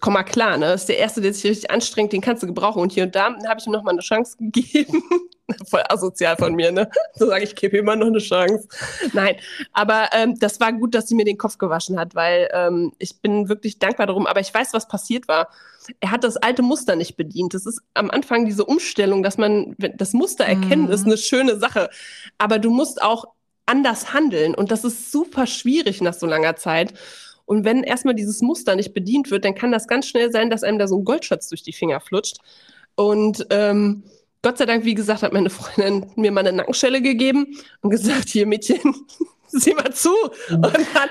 B: komm mal klar, ne? Das ist der Erste, der sich richtig anstrengt, den kannst du gebrauchen. Und hier und da habe ich ihm nochmal eine Chance gegeben. <laughs> Voll asozial von mir, ne? So sage ich, gebe immer noch eine Chance. Nein, aber ähm, das war gut, dass sie mir den Kopf gewaschen hat, weil ähm, ich bin wirklich dankbar darum. Aber ich weiß, was passiert war. Er hat das alte Muster nicht bedient. Das ist am Anfang diese Umstellung, dass man das Muster erkennen, mhm. ist eine schöne Sache. Aber du musst auch anders handeln. Und das ist super schwierig nach so langer Zeit. Und wenn erstmal dieses Muster nicht bedient wird, dann kann das ganz schnell sein, dass einem da so ein Goldschatz durch die Finger flutscht. Und ähm, Gott sei Dank, wie gesagt, hat meine Freundin mir mal eine Nackenschelle gegeben und gesagt, hier Mädchen, <laughs> sieh mal zu. Und dann,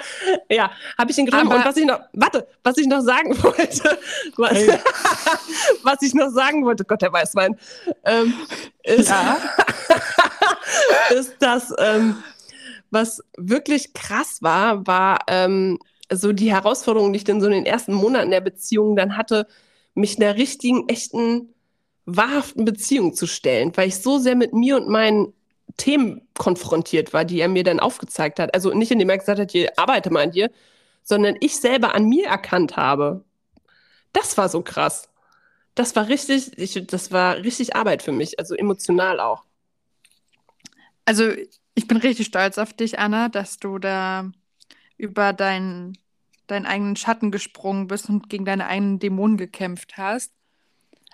B: ja, habe ich ihn getroffen. Und was ich noch, warte, was ich noch sagen wollte, was, hey. <laughs> was ich noch sagen wollte, Gott, der weiß mein, ähm, ist, ja. <laughs> ist, dass, ähm, was wirklich krass war, war, ähm, so die Herausforderung, die ich dann so in den ersten Monaten der Beziehung dann hatte, mich einer richtigen, echten, wahrhaften Beziehung zu stellen, weil ich so sehr mit mir und meinen Themen konfrontiert war, die er mir dann aufgezeigt hat. Also nicht indem er gesagt hat, hier arbeite mal an dir, sondern ich selber an mir erkannt habe. Das war so krass. Das war richtig, ich, das war richtig Arbeit für mich, also emotional auch.
A: Also ich bin richtig stolz auf dich, Anna, dass du da über deinen, deinen eigenen Schatten gesprungen bist und gegen deine eigenen Dämonen gekämpft hast.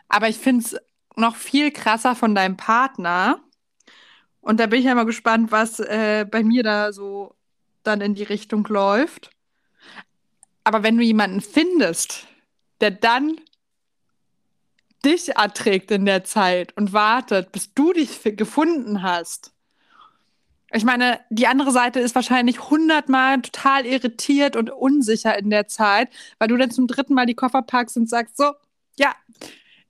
A: Aber ich finde es noch viel krasser von deinem Partner. Und da bin ich ja mal gespannt, was äh, bei mir da so dann in die Richtung läuft. Aber wenn du jemanden findest, der dann dich erträgt in der Zeit und wartet, bis du dich gefunden hast, ich meine, die andere Seite ist wahrscheinlich hundertmal total irritiert und unsicher in der Zeit, weil du dann zum dritten Mal die Koffer packst und sagst so, ja,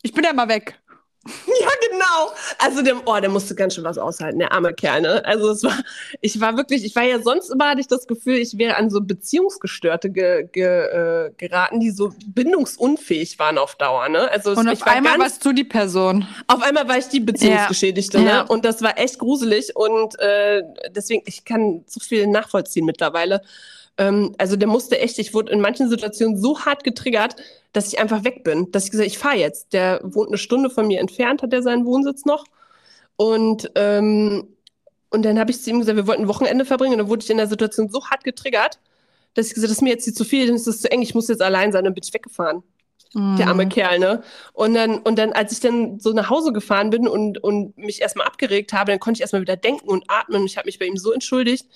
A: ich bin ja mal weg. <laughs>
B: Ja, genau. Also der, oh, der musste ganz schön was aushalten, der arme Kerl, ne? Also es war, ich war wirklich, ich war ja sonst immer, hatte ich das Gefühl, ich wäre an so Beziehungsgestörte ge, ge, äh, geraten, die so bindungsunfähig waren auf Dauer, ne?
A: Also Und auf einmal ganz, warst du die Person.
B: Auf einmal war ich die Beziehungsgeschädigte, ja. ne? Ja. Und das war echt gruselig und äh, deswegen, ich kann so viel nachvollziehen mittlerweile. Ähm, also der musste echt, ich wurde in manchen Situationen so hart getriggert, dass ich einfach weg bin. Dass ich gesagt ich fahre jetzt. Der wohnt eine Stunde von mir entfernt, hat er seinen Wohnsitz noch. Und, ähm, und dann habe ich zu ihm gesagt, wir wollten ein Wochenende verbringen. Und dann wurde ich in der Situation so hart getriggert, dass ich gesagt das ist mir jetzt hier zu viel, dann ist das zu eng, ich muss jetzt allein sein. Dann bin ich weggefahren. Mhm. Der arme Kerl, ne? Und dann, und dann, als ich dann so nach Hause gefahren bin und, und mich erstmal abgeregt habe, dann konnte ich erstmal wieder denken und atmen. Und ich habe mich bei ihm so entschuldigt.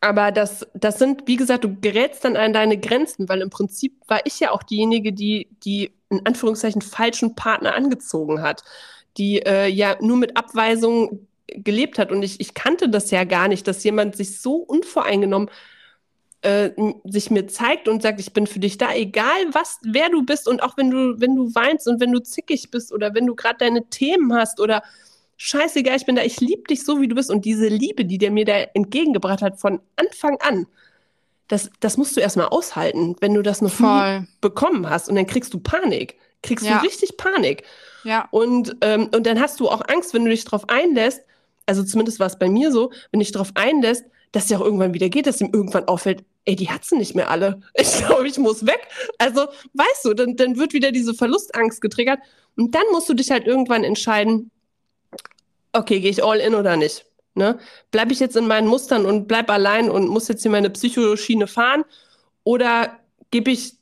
B: Aber das, das sind, wie gesagt, du gerätst dann an deine Grenzen, weil im Prinzip war ich ja auch diejenige, die die in Anführungszeichen falschen Partner angezogen hat, die äh, ja nur mit Abweisung gelebt hat. Und ich, ich kannte das ja gar nicht, dass jemand sich so unvoreingenommen äh, sich mir zeigt und sagt, ich bin für dich da, egal was, wer du bist und auch wenn du, wenn du weinst und wenn du zickig bist oder wenn du gerade deine Themen hast oder scheißegal, ich bin da, ich liebe dich so, wie du bist und diese Liebe, die der mir da entgegengebracht hat von Anfang an, das, das musst du erstmal aushalten, wenn du das noch Voll. nie bekommen hast und dann kriegst du Panik, kriegst ja. du richtig Panik.
A: Ja.
B: Und, ähm, und dann hast du auch Angst, wenn du dich darauf einlässt, also zumindest war es bei mir so, wenn du dich darauf einlässt, dass der auch irgendwann wieder geht, dass ihm irgendwann auffällt, ey, die hat sie nicht mehr alle. <laughs> Ich glaube, ich muss weg. Also, weißt du, dann, dann wird wieder diese Verlustangst getriggert. Und dann musst du dich halt irgendwann entscheiden, okay, gehe ich all in oder nicht? Ne? Bleibe ich jetzt in meinen Mustern und bleib allein und muss jetzt hier meine Psychoschiene fahren? Oder gebe ich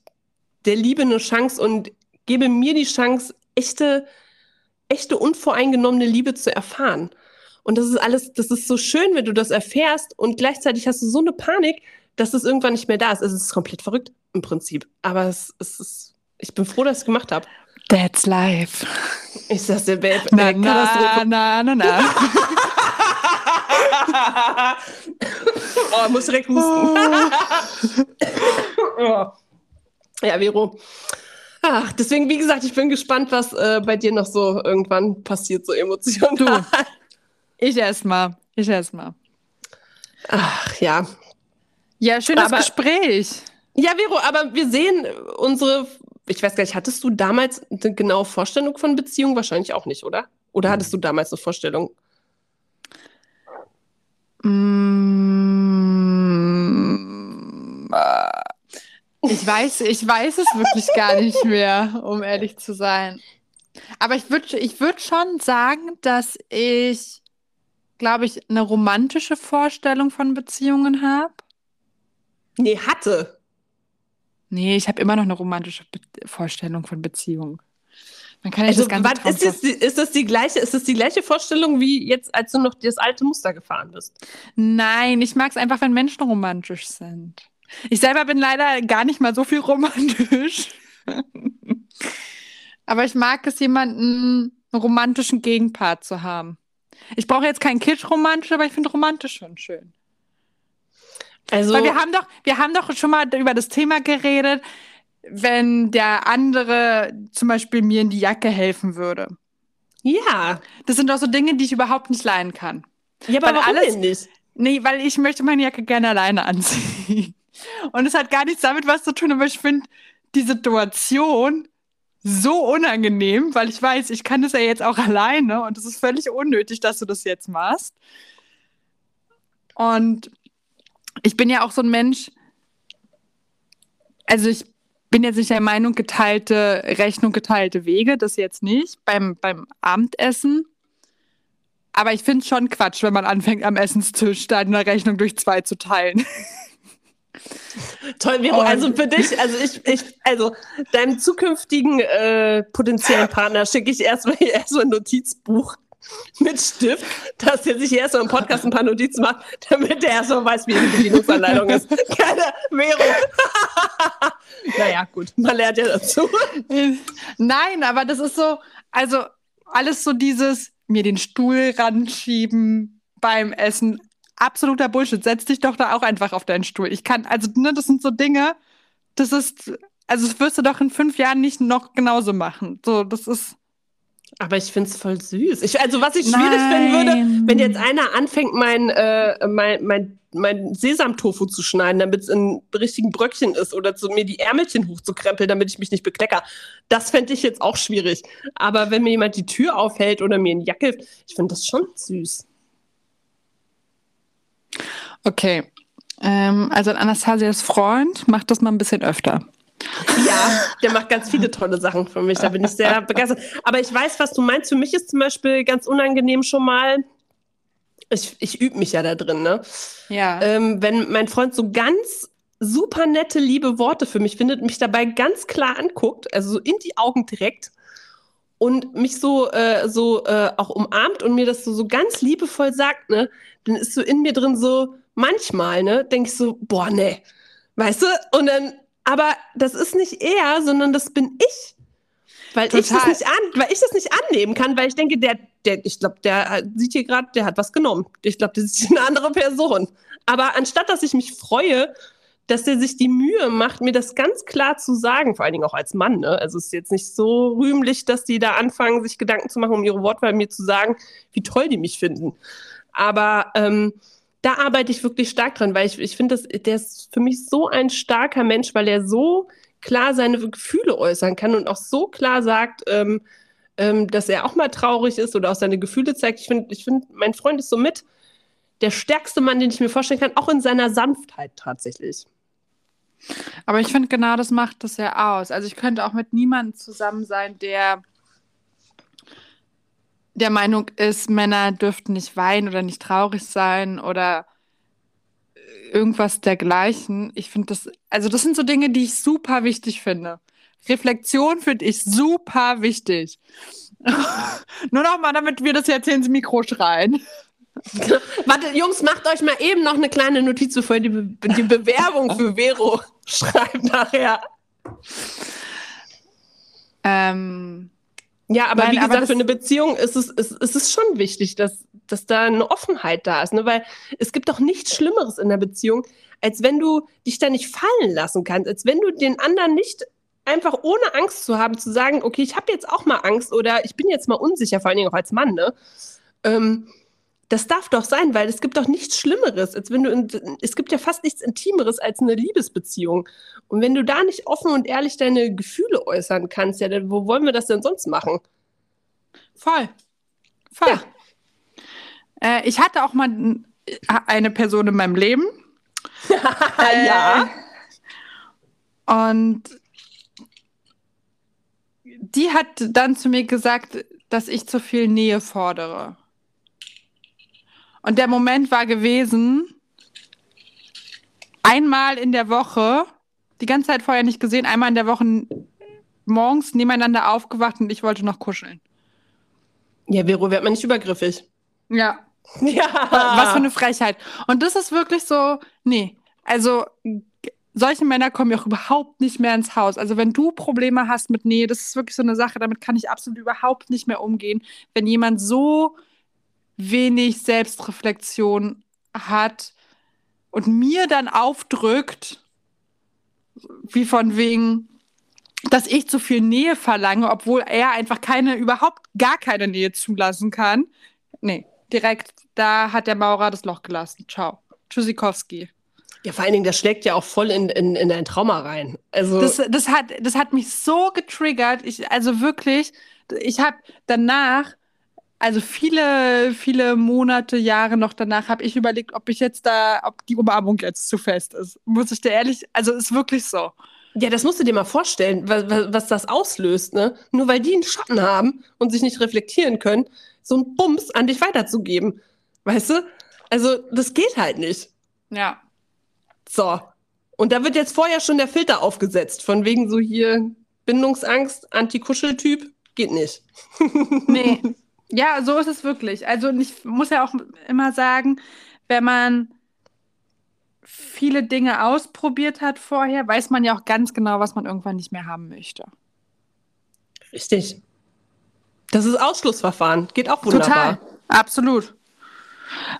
B: der Liebe eine Chance und gebe mir die Chance, echte, echte unvoreingenommene Liebe zu erfahren? Und das ist alles, das ist so schön, wenn du das erfährst und gleichzeitig hast du so eine Panik, dass es irgendwann nicht mehr da ist. Es ist komplett verrückt im Prinzip. Aber es, es ist, ich bin froh, dass ich es gemacht habe.
A: That's life.
B: Ich sag's dir, Babe.
A: Na, na, na, na, na.
B: oh, muss direkt husten. <laughs> oh. Ja, Vero. Ach, deswegen, wie gesagt, ich bin gespannt, was äh, bei dir noch so irgendwann passiert, so emotional. Du,
A: ich erstmal. Ich erstmal.
B: Ach ja.
A: Ja, schönes aber, Gespräch.
B: Ja, Vero, aber wir sehen unsere, ich weiß gar nicht, hattest du damals eine genaue Vorstellung von Beziehung? Wahrscheinlich auch nicht, oder? Oder hattest du damals eine Vorstellung?
A: Mm, äh, ich weiß, ich weiß es wirklich gar nicht mehr, um ehrlich zu sein. Aber ich würde ich würd schon sagen, dass ich glaube ich, eine romantische Vorstellung von Beziehungen habe.
B: Nee, hatte.
A: Nee, ich habe immer noch eine romantische Be Vorstellung von Beziehungen.
B: Man kann ja also, das Ganze was, ist, das die, ist, das die gleiche, ist das die gleiche Vorstellung wie jetzt, als du noch das alte Muster gefahren bist?
A: Nein, ich mag es einfach, wenn Menschen romantisch sind. Ich selber bin leider gar nicht mal so viel romantisch. <laughs> Aber ich mag es, jemanden einen romantischen Gegenpart zu haben. Ich brauche jetzt kein Kitsch-romantisch, aber ich finde romantisch schon schön. Also, Weil wir haben doch, wir haben doch schon mal über das Thema geredet, wenn der andere zum Beispiel mir in die Jacke helfen würde.
B: Ja.
A: Das sind doch so Dinge, die ich überhaupt nicht leiden kann.
B: Ja, aber weil warum alles, nicht?
A: Nee, weil ich möchte meine Jacke gerne alleine anziehen. <laughs> Und es hat gar nichts damit was zu tun, aber ich finde die Situation so unangenehm, weil ich weiß, ich kann das ja jetzt auch alleine und es ist völlig unnötig, dass du das jetzt machst. Und ich bin ja auch so ein Mensch, also ich bin jetzt nicht der Meinung, geteilte Rechnung, geteilte Wege, das jetzt nicht beim, beim Abendessen. Aber ich finde es schon Quatsch, wenn man anfängt, am Essenstisch da eine Rechnung durch zwei zu teilen. <laughs>
B: Toll, Vero. Also für dich, also ich, ich also deinem zukünftigen äh, potenziellen Partner schicke ich erstmal <laughs> erstmal ein Notizbuch <laughs> mit Stift, dass er sich erstmal im Podcast ein paar Notizen macht, damit er erstmal weiß, wie die Bedienungsanleitung ist. <laughs> Keine Vero. <laughs> naja, gut, man lernt ja dazu.
A: Nein, aber das ist so, also alles so dieses mir den Stuhl ranschieben beim Essen absoluter Bullshit. Setz dich doch da auch einfach auf deinen Stuhl. Ich kann, also, ne, das sind so Dinge, das ist, also, das wirst du doch in fünf Jahren nicht noch genauso machen. So, das ist.
B: Aber ich finde es voll süß. Ich, also, was ich schwierig finden würde, wenn jetzt einer anfängt, mein, äh, mein, mein, mein Sesamtofu zu schneiden, damit es in richtigen Bröckchen ist oder zu mir die Ärmelchen hochzukrempeln, damit ich mich nicht beklecker. Das fände ich jetzt auch schwierig. Aber wenn mir jemand die Tür aufhält oder mir eine Jacke ich finde das schon süß.
A: Okay. Ähm, also Anastasias Freund macht das mal ein bisschen öfter.
B: Ja, der macht ganz viele tolle Sachen für mich. Da bin ich sehr begeistert. Aber ich weiß, was du meinst. Für mich ist zum Beispiel ganz unangenehm schon mal. Ich, ich übe mich ja da drin, ne?
A: Ja.
B: Ähm, wenn mein Freund so ganz super nette, liebe Worte für mich findet, mich dabei ganz klar anguckt, also so in die Augen direkt und mich so, äh, so äh, auch umarmt und mir das so, so ganz liebevoll sagt, ne, dann ist so in mir drin so, manchmal, ne, denke ich so, boah, ne, weißt du? Und dann, aber das ist nicht er, sondern das bin ich. Weil ich, das nicht an, weil ich das nicht annehmen kann, weil ich denke, der, der ich glaube, der sieht hier gerade, der hat was genommen. Ich glaube, das ist eine andere Person. Aber anstatt dass ich mich freue, dass der sich die Mühe macht, mir das ganz klar zu sagen, vor allen Dingen auch als Mann. Ne? Also es ist jetzt nicht so rühmlich, dass die da anfangen, sich Gedanken zu machen, um ihre Wortwahl mir zu sagen, wie toll die mich finden. Aber ähm, da arbeite ich wirklich stark dran, weil ich, ich finde, der ist für mich so ein starker Mensch, weil er so klar seine Gefühle äußern kann und auch so klar sagt, ähm, ähm, dass er auch mal traurig ist oder auch seine Gefühle zeigt. Ich finde, ich find, mein Freund ist so mit der stärkste Mann, den ich mir vorstellen kann, auch in seiner Sanftheit tatsächlich.
A: Aber ich finde, genau das macht das ja aus. Also ich könnte auch mit niemandem zusammen sein, der der Meinung ist, Männer dürften nicht weinen oder nicht traurig sein oder irgendwas dergleichen. Ich finde das, also das sind so Dinge, die ich super wichtig finde. Reflexion finde ich super wichtig. <laughs> Nur noch mal, damit wir das jetzt ins Mikro schreien. <laughs>
B: Warte, Jungs, macht euch mal eben noch eine kleine Notiz, bevor ihr die, Be die Bewerbung für Vero <laughs> schreibt nachher.
A: Ähm,
B: ja, aber Nein, wie gesagt, aber für eine Beziehung ist es, ist, ist es schon wichtig, dass, dass da eine Offenheit da ist. Ne? Weil es gibt doch nichts Schlimmeres in der Beziehung, als wenn du dich da nicht fallen lassen kannst, als wenn du den anderen nicht einfach ohne Angst zu haben, zu sagen, okay, ich habe jetzt auch mal Angst oder ich bin jetzt mal unsicher, vor allen Dingen auch als Mann, ne? Ähm, das darf doch sein, weil es gibt doch nichts Schlimmeres, als wenn du in, es gibt ja fast nichts Intimeres als eine Liebesbeziehung. Und wenn du da nicht offen und ehrlich deine Gefühle äußern kannst, ja, dann, wo wollen wir das denn sonst machen?
A: Voll. Voll. Ja. Äh, ich hatte auch mal eine Person in meinem Leben. <laughs>
B: äh, ja.
A: Und die hat dann zu mir gesagt, dass ich zu viel Nähe fordere. Und der Moment war gewesen, einmal in der Woche, die ganze Zeit vorher nicht gesehen, einmal in der Woche morgens nebeneinander aufgewacht und ich wollte noch kuscheln.
B: Ja, Vero, wird man nicht übergriffig.
A: Ja. <laughs>
B: Ja.
A: Was für eine Frechheit. Und das ist wirklich so, nee. Also, solche Männer kommen ja auch überhaupt nicht mehr ins Haus. Also, wenn du Probleme hast mit Nähe, das ist wirklich so eine Sache, damit kann ich absolut überhaupt nicht mehr umgehen. Wenn jemand so wenig Selbstreflexion hat und mir dann aufdrückt, wie von wegen, dass ich zu viel Nähe verlange, obwohl er einfach keine, überhaupt gar keine Nähe zulassen kann. Nee, direkt, da hat der Maurer das Loch gelassen. Ciao. Tschüssikowski.
B: Ja, vor allen Dingen, das schlägt ja auch voll in, in, in dein Trauma rein. Also
A: das, das, hat, das hat mich so getriggert. Ich, also wirklich, ich habe danach also viele, viele Monate, Jahre noch danach habe ich überlegt, ob ich jetzt da, ob die Umarmung jetzt zu fest ist. Muss ich dir ehrlich, also ist wirklich so.
B: Ja, das musst du dir mal vorstellen, was, was das auslöst, ne? Nur weil die einen Schatten haben und sich nicht reflektieren können, so einen Bums an dich weiterzugeben. Weißt du? Also, das geht halt nicht.
A: Ja.
B: So. Und da wird jetzt vorher schon der Filter aufgesetzt, von wegen so hier Bindungsangst, Anti-Kuscheltyp, geht nicht. <laughs>
A: nee. Ja, so ist es wirklich. Also ich muss ja auch immer sagen, wenn man viele Dinge ausprobiert hat vorher, weiß man ja auch ganz genau, was man irgendwann nicht mehr haben möchte.
B: Richtig. Das ist Ausschlussverfahren. Geht auch wunderbar.
A: Total. Absolut.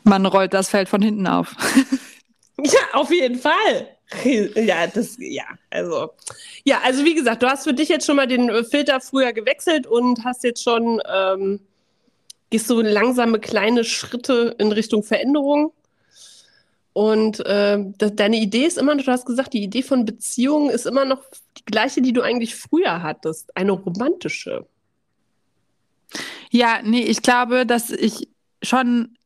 A: Man rollt das Feld von hinten auf. <laughs>
B: ja, auf jeden Fall. Ja, das, ja, also. Ja, also wie gesagt, du hast für dich jetzt schon mal den Filter früher gewechselt und hast jetzt schon ähm, gehst du langsame kleine Schritte in Richtung Veränderung. Und äh, das, deine Idee ist immer noch, du hast gesagt, die Idee von Beziehungen ist immer noch die gleiche, die du eigentlich früher hattest, eine romantische.
A: Ja, nee, ich glaube, dass ich schon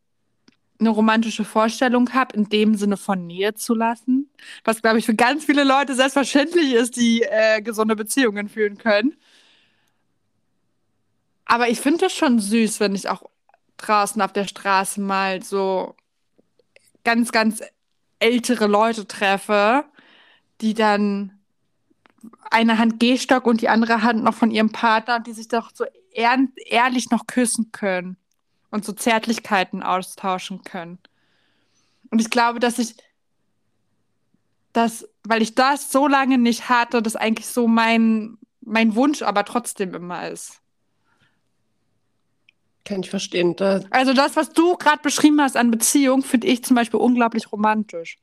A: eine romantische Vorstellung habe, in dem Sinne von Nähe zu lassen. Was, glaube ich, für ganz viele Leute selbstverständlich ist, die äh, gesunde Beziehungen führen können. Aber ich finde das schon süß, wenn ich auch draußen auf der Straße mal so ganz, ganz ältere Leute treffe, die dann eine Hand Gehstock und die andere Hand noch von ihrem Partner, die sich doch so ehr ehrlich noch küssen können und so Zärtlichkeiten austauschen können. Und ich glaube, dass ich das, weil ich das so lange nicht hatte, das eigentlich so mein mein Wunsch aber trotzdem immer ist.
B: Kann ich verstehen. Da
A: Also das, was du gerade beschrieben hast an Beziehung, finde ich zum Beispiel unglaublich romantisch.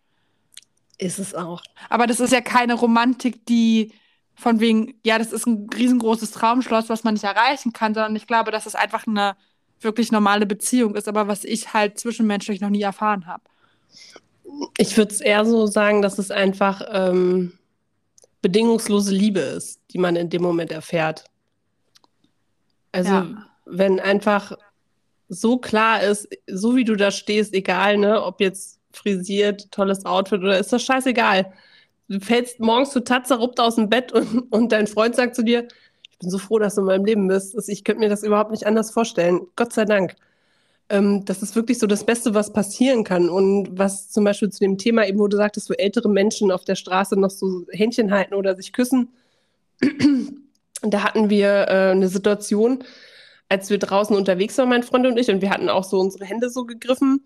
B: ist es auch.
A: Aber das ist ja keine Romantik, die von wegen, ja, das ist ein riesengroßes Traumschloss, was man nicht erreichen kann, sondern ich glaube, dass es einfach eine wirklich normale Beziehung ist, aber was ich halt zwischenmenschlich noch nie erfahren habe.
B: Ich würde es eher so sagen, dass es einfach ähm, bedingungslose Liebe ist, die man in dem Moment erfährt. Also,
A: Ja.
B: Wenn einfach so klar ist, so wie du da stehst, egal, ne, ob jetzt frisiert, tolles Outfit oder ist das scheißegal. Du fällst morgens total zerruppt aus dem Bett und, und dein Freund sagt zu dir, ich bin so froh, dass du in meinem Leben bist. Ich könnte mir das überhaupt nicht anders vorstellen. Gott sei Dank. Ähm, das ist wirklich so das Beste, was passieren kann. Und was zum Beispiel zu dem Thema eben, wo du sagtest, so ältere Menschen auf der Straße noch so Händchen halten oder sich küssen. <clears throat> da hatten wir äh, eine Situation, als wir draußen unterwegs waren, mein Freund und ich, und wir hatten auch so unsere Hände so gegriffen.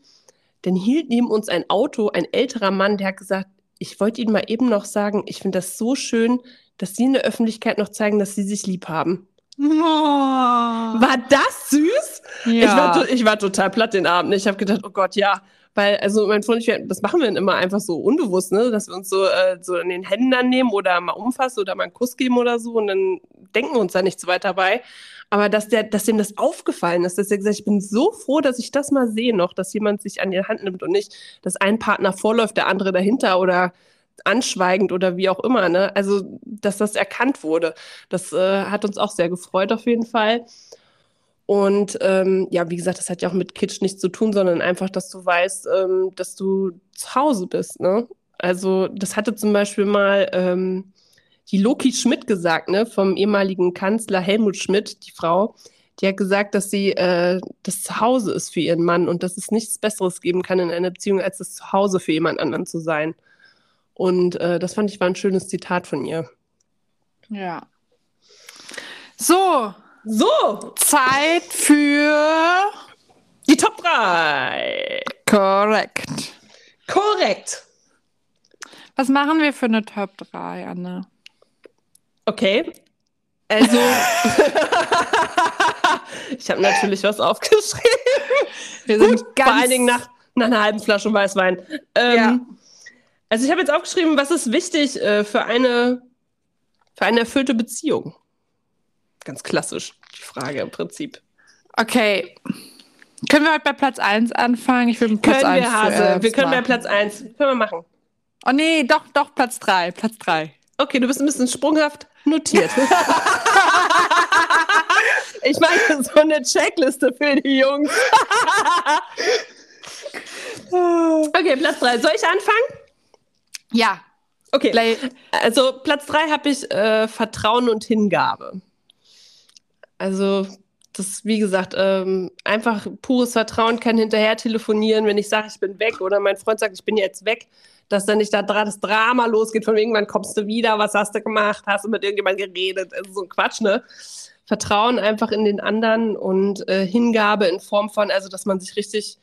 B: Dann hielt neben uns ein Auto, ein älterer Mann, der hat gesagt, ich wollte Ihnen mal eben noch sagen, ich finde das so schön, dass Sie in der Öffentlichkeit noch zeigen, dass Sie sich lieb haben.
A: Oh.
B: War das süß? Ich, war, ich war total platt den Abend. Ich habe gedacht, oh Gott, ja. Weil, also mein Freund und ich, das machen wir dann immer einfach so unbewusst, ne? Dass wir uns so, äh, so in den Händen dann nehmen oder mal umfassen oder mal einen Kuss geben oder so und dann denken wir uns da nichts weiter dabei. Aber dass der, dass dem das aufgefallen ist, dass er gesagt, ich bin so froh, dass ich das mal sehe noch, dass jemand sich an die Hand nimmt und nicht, dass ein Partner vorläuft, der andere dahinter oder anschweigend oder wie auch immer, ne? Also, dass das erkannt wurde. Das äh, hat uns auch sehr gefreut auf jeden Fall. Und ähm, ja, wie gesagt, das hat ja auch mit Kitsch nichts zu tun, sondern einfach, dass du weißt, ähm, dass du zu Hause bist, ne? Also, das hatte zum Beispiel mal ähm, die Loki Schmidt gesagt, ne, vom ehemaligen Kanzler Helmut Schmidt, die Frau, die hat gesagt, dass sie äh, das Zuhause ist für ihren Mann und dass es nichts Besseres geben kann in einer Beziehung, als das Zuhause für jemand anderen zu sein. Und äh, das fand ich war ein schönes Zitat von ihr.
A: Ja. So,
B: So,
A: Zeit für
B: die Top 3.
A: korrekt.
B: Korrekt.
A: Was machen wir für eine Top 3, Anne?
B: Okay. Also, <laughs> ich habe natürlich was aufgeschrieben.
A: Wir sind
B: Vor
A: ganz
B: allen Dingen nach, nach einer halben Flasche Weißwein. Ähm,
A: Ja.
B: Also, ich habe jetzt aufgeschrieben, was ist wichtig äh, für, eine, für eine erfüllte Beziehung? Ganz klassisch, die Frage im Prinzip.
A: Okay. Können wir heute bei Platz 1 anfangen? Ich will mit Platz
B: Können
A: 1
B: wir, Hase?
A: zuerst
B: Wir können bei
A: machen.
B: Platz 1. Können wir machen.
A: Oh nee, doch, doch, Platz 3. Platz 3.
B: Okay, du bist ein bisschen sprunghaft notiert. <laughs> ich meine, so eine Checkliste für die Jungs. <laughs> okay, Platz 3. Soll ich anfangen?
A: Ja.
B: Okay. Also Platz 3 habe ich äh, Vertrauen und Hingabe. Also das, wie gesagt, ähm, einfach pures Vertrauen, kann hinterher telefonieren, wenn ich sage, ich bin weg oder mein Freund sagt, ich bin jetzt weg, dass dann nicht da das Drama losgeht, von irgendwann kommst du wieder, was hast du gemacht, hast du mit irgendjemandem geredet, so ein Quatsch, ne? Vertrauen einfach in den anderen und äh, Hingabe in Form von, also dass man sich richtig,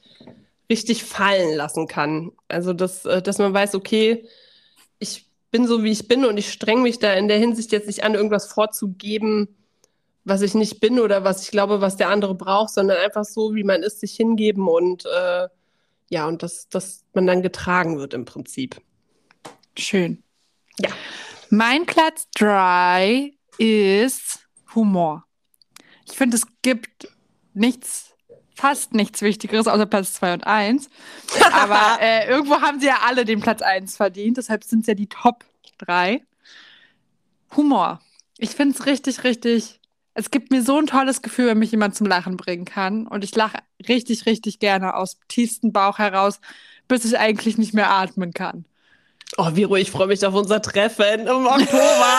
B: richtig fallen lassen kann. Also dass, äh, dass man weiß, okay, ich bin so, wie ich bin und ich streng mich da in der Hinsicht jetzt nicht an, irgendwas vorzugeben, was ich nicht bin oder was ich glaube, was der andere braucht, sondern einfach so, wie man ist, sich hingeben und äh, ja, und dass, dass man dann getragen wird im Prinzip.
A: Schön.
B: Ja.
A: Mein Platz 3 ist Humor. Ich finde, es gibt nichts, fast nichts Wichtigeres außer Platz 2 und 1. <laughs> Aber äh, irgendwo haben sie ja alle den Platz 1 verdient. Deshalb sind es ja die Top 3. Humor. Ich finde es richtig, richtig. Es gibt mir so ein tolles Gefühl, wenn mich jemand zum Lachen bringen kann. Und ich lache richtig, richtig gerne aus dem tiefsten Bauch heraus, bis ich eigentlich nicht mehr atmen kann.
B: Oh, Viro, ich freue mich auf unser Treffen im Oktober.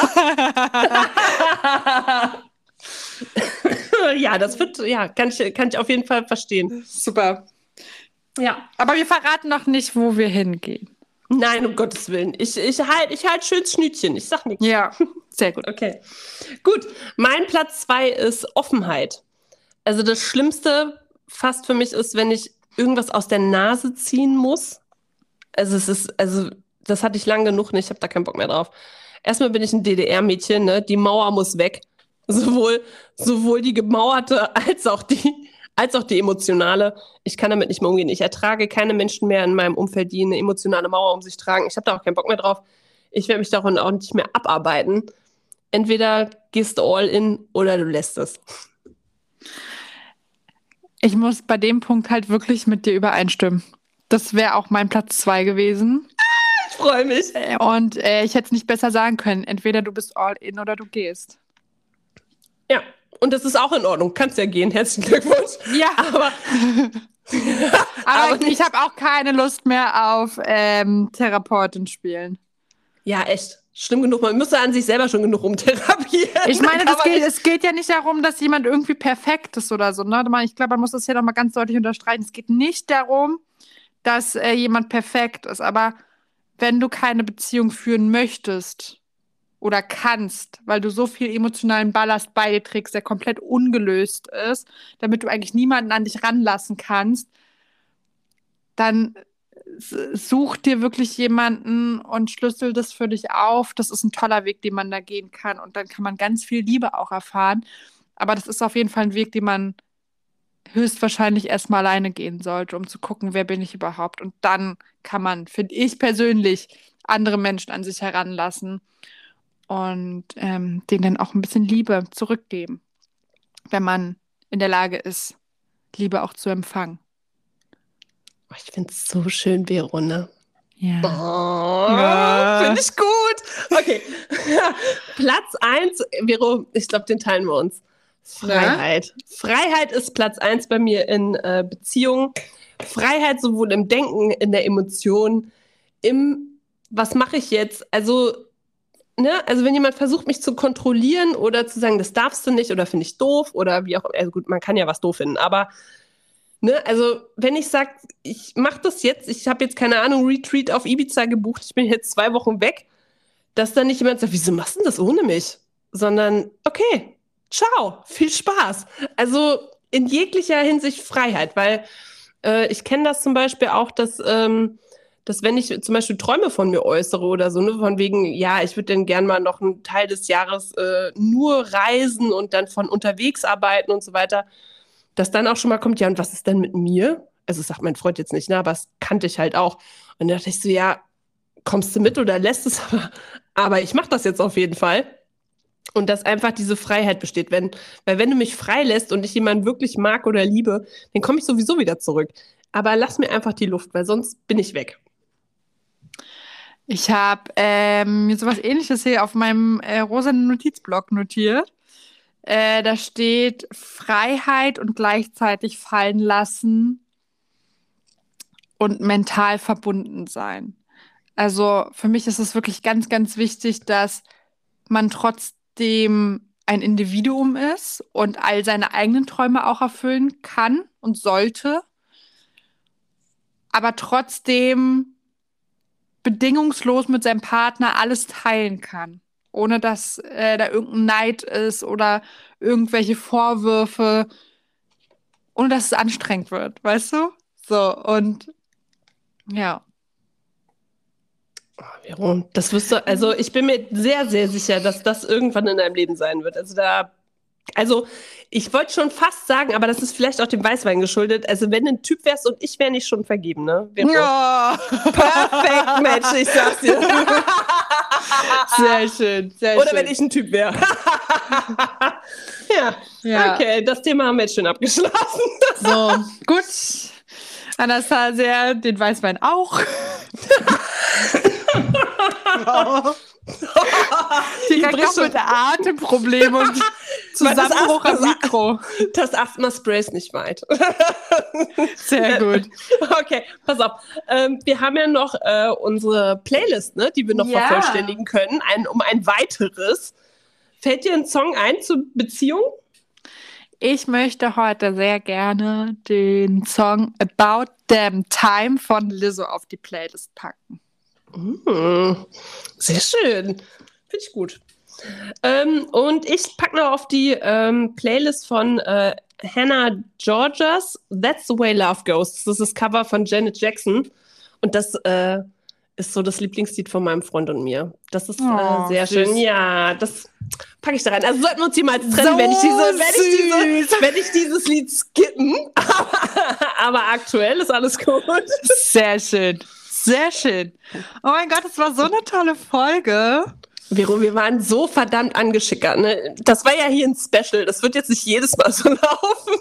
B: <laughs> ja, das wird, ja, kann ich, kann ich auf jeden Fall verstehen.
A: Super.
B: Ja.
A: Aber wir verraten noch nicht, wo wir hingehen.
B: Nein, um Gottes Willen. Ich, ich halte ich halt schön Schnütchen. Ich sag nichts.
A: Ja, sehr gut. <laughs>
B: Okay. Gut. Mein Platz zwei ist Offenheit. Also das Schlimmste fast für mich ist, wenn ich irgendwas aus der Nase ziehen muss. Also es ist, also das hatte ich lang genug nicht, ich habe da keinen Bock mehr drauf. erstmal bin ich ein DDR-Mädchen, ne? Die Mauer muss weg. Sowohl, sowohl die gemauerte als auch die, als auch die emotionale. Ich kann damit nicht mehr umgehen. Ich ertrage keine Menschen mehr in meinem Umfeld, die eine emotionale Mauer um sich tragen. Ich habe da auch keinen Bock mehr drauf. Ich werde mich davon auch nicht mehr abarbeiten. Entweder gehst du all in oder du lässt es.
A: Ich muss bei dem Punkt halt wirklich mit dir übereinstimmen. Das wäre auch mein Platz zwei gewesen.
B: Ich freue mich.
A: Und äh, ich hätte es nicht besser sagen können. Entweder du bist all in oder du gehst.
B: Ja, und das ist auch in Ordnung. Kannst ja gehen. Herzlichen Glückwunsch.
A: Ja. Aber, <laughs> aber, aber ich habe auch keine Lust mehr auf ähm, Therapeutin spielen.
B: Ja, echt. Schlimm genug, man müsste an sich selber schon genug rumtherapieren.
A: Ich meine, geht, es geht ja nicht darum, dass jemand irgendwie perfekt ist oder so. Ne? Ich glaube, man muss das hier nochmal ganz deutlich unterstreichen. Es geht nicht darum, dass äh, jemand perfekt ist. Aber wenn du keine Beziehung führen möchtest oder kannst, weil du so viel emotionalen Ballast bei dir trägst, der komplett ungelöst ist, damit du eigentlich niemanden an dich ranlassen kannst, dann such dir wirklich jemanden und schlüssel das für dich auf. Das ist ein toller Weg, den man da gehen kann. Und dann kann man ganz viel Liebe auch erfahren. Aber das ist auf jeden Fall ein Weg, den man höchstwahrscheinlich erstmal alleine gehen sollte, um zu gucken, wer bin ich überhaupt. Und dann kann man, finde ich persönlich, andere Menschen an sich heranlassen und ähm, denen dann auch ein bisschen Liebe zurückgeben, wenn man in der Lage ist, Liebe auch zu empfangen.
B: Oh, ich finde es so schön, Vero, ne?
A: Ja.
B: Oh, ja. Finde ich gut. Okay. <laughs> Platz 1, Vero, ich glaube, den teilen wir uns. Freiheit. Ja? Freiheit ist Platz 1 bei mir in äh, Beziehungen. Freiheit sowohl im Denken, in der Emotion, im was mache ich jetzt? Also, ne, also wenn jemand versucht, mich zu kontrollieren oder zu sagen, das darfst du nicht oder finde ich doof oder wie auch immer, also gut, man kann ja was doof finden, aber Ne, also wenn ich sage, ich mache das jetzt, ich habe jetzt keine Ahnung, Retreat auf Ibiza gebucht, ich bin jetzt zwei Wochen weg, dass dann nicht jemand sagt, wieso machst du das ohne mich? Sondern, okay, ciao, viel Spaß. Also in jeglicher Hinsicht Freiheit, weil äh, ich kenne das zum Beispiel auch, dass, ähm, dass wenn ich zum Beispiel Träume von mir äußere oder so, ne, von wegen, ja, ich würde dann gern mal noch einen Teil des Jahres äh, nur reisen und dann von unterwegs arbeiten und so weiter, dass dann auch schon mal kommt, ja, und was ist denn mit mir? Also sagt mein Freund jetzt nicht, ne, aber das kannte ich halt auch. Und da dachte ich so, ja, kommst du mit oder lässt es <laughs> aber? Aber ich mache das jetzt auf jeden Fall. Und dass einfach diese Freiheit besteht. Wenn, weil wenn du mich freilässt und ich jemanden wirklich mag oder liebe, dann komme ich sowieso wieder zurück. Aber lass mir einfach die Luft, weil sonst bin ich weg.
A: Ich habe ähm, mir sowas ähnliches hier auf meinem äh, rosanen Notizblock notiert. Äh, da steht Freiheit und gleichzeitig fallen lassen und mental verbunden sein. Also für mich ist es wirklich ganz, ganz wichtig, dass man trotzdem ein Individuum ist und all seine eigenen Träume auch erfüllen kann und sollte, aber trotzdem bedingungslos mit seinem Partner alles teilen kann ohne dass äh, da irgendein Neid ist oder irgendwelche Vorwürfe, ohne dass es anstrengend wird, weißt du? So, und ja.
B: Oh, das wirst du, also ich bin mir sehr, sehr sicher, dass das irgendwann in deinem Leben sein wird. Also da also, ich wollte schon fast sagen, aber das ist vielleicht auch dem Weißwein geschuldet. Also, wenn du ein Typ wärst und ich wäre nicht schon vergeben, ne?
A: Ja. <laughs>
B: Perfekt, Mensch, ich sag's dir. <laughs>
A: Sehr schön, sehr
B: Oder
A: schön.
B: wenn ich ein Typ wäre. <laughs> ja. ja, okay, das Thema haben wir jetzt schon abgeschlossen.
A: so, gut. Anastasia, den Weißwein auch. wow. <laughs> Direkt noch mit Atemproblemen und <laughs> Zusammenbruch am Mikro.
B: Das Asthma-Spray ist nicht weit. <laughs>
A: Sehr gut.
B: Okay, pass auf. Ähm, wir haben ja noch äh, unsere Playlist, ne, die wir noch ja. vervollständigen können, ein, um ein weiteres. Fällt dir ein Song ein zur Beziehung?
A: Ich möchte heute sehr gerne den Song About Damn Time von Lizzo auf die Playlist packen.
B: Mm, sehr schön. Finde ich gut. Ähm, und ich packe noch auf die ähm, Playlist von äh, Hannah Georgias That's the Way Love Goes. Das ist das Cover von Janet Jackson. Und das äh, ist so das Lieblingslied von meinem Freund und mir. Das ist
A: Oh,
B: äh, sehr
A: süß.
B: schön. Ja, das packe ich da rein. Also sollten wir uns jemals trennen,
A: So
B: wenn, ich diese, wenn, ich diese, wenn ich dieses Lied skippen. Aber, <laughs> aber aktuell ist alles gut.
A: Sehr schön. Sehr schön. Oh mein Gott, das war so eine tolle Folge.
B: Vero, wir waren so verdammt angeschickert. Ne? Das war ja hier ein Special. Das wird jetzt nicht jedes Mal so <laughs> laufen.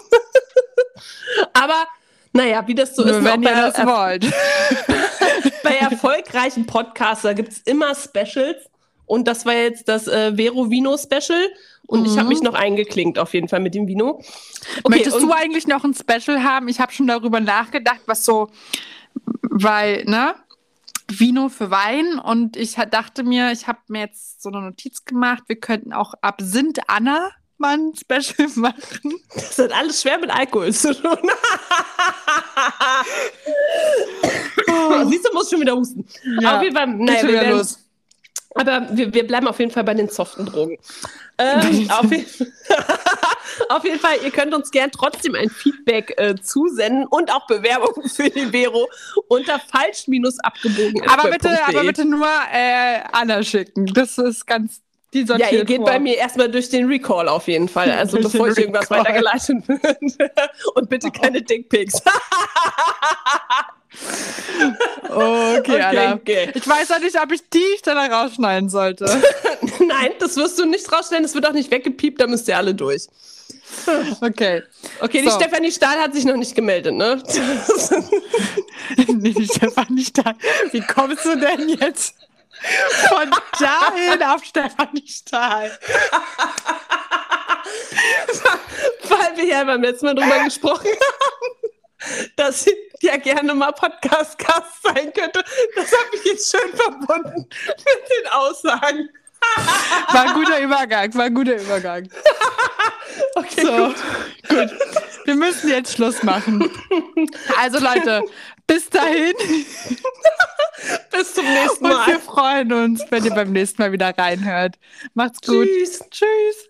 B: aber naja, wie das so ist,
A: Nur
B: ne, auch
A: wenn ihr das
B: er
A: wollt. <laughs>
B: bei erfolgreichen Podcaster gibt es immer Specials. Und das war jetzt das äh, Vero Vino Special. Und ich habe
A: Mhm.
B: mich noch eingeklinkt, auf jeden Fall mit dem Vino.
A: Möchtest
B: und-
A: du eigentlich noch ein Special haben? Ich habe schon darüber nachgedacht, was so, weil, ne? Vino für Wein und ich dachte mir, ich habe mir jetzt so eine Notiz gemacht, wir könnten auch Absinth Anna mal ein Special <laughs> machen.
B: Das hat alles schwer mit Alkohol zu tun. <laughs> Siehst du, musst schon wieder husten.
A: Ja,
B: auf jeden Fall, naja, wir werden,
A: los.
B: Aber wir, wir bleiben auf jeden Fall bei den soften Drogen. Ähm, <laughs> auf, je <laughs> auf jeden Fall, ihr könnt uns gern trotzdem ein Feedback äh, zusenden und auch Bewerbungen <laughs> für den Vero unter falsch-abgebogen.
A: Aber bitte, aber bitte nur äh, Anna schicken. Das ist ganz, die
B: Ja, ihr geht
A: vor.
B: bei mir erstmal durch den Recall auf jeden Fall. Also
A: Durch
B: bevor ich irgendwas weitergeleitet wird. Und bitte keine Dickpics.
A: Okay, Anna.
B: okay.
A: Ich weiß auch nicht, ob ich die Stelle rausschneiden sollte. <laughs>
B: Nein, das wirst du nicht rausstellen. Das wird auch nicht weggepiept. Da müsst ihr alle durch.
A: Okay.
B: Okay, die
A: So.
B: Stefanie Stahl hat sich noch nicht gemeldet, ne?
A: nee, <laughs> die Stefanie Stahl. Wie kommst du denn jetzt von dahin auf Stefanie Stahl?
B: Weil wir ja beim letzten Mal drüber gesprochen haben, dass sie ja gerne mal Podcast-Gast sein könnte. Das habe ich jetzt schön verbunden mit den Aussagen.
A: War ein guter Übergang, war ein guter Übergang. <laughs>
B: Okay,
A: So,
B: gut.
A: gut. Wir müssen jetzt Schluss machen. Also Leute, bis dahin <laughs>
B: Bis zum nächsten
A: und
B: Mal.
A: wir freuen uns, wenn ihr beim nächsten Mal wieder reinhört. Macht's gut.
B: Tschüss.
A: Tschüss.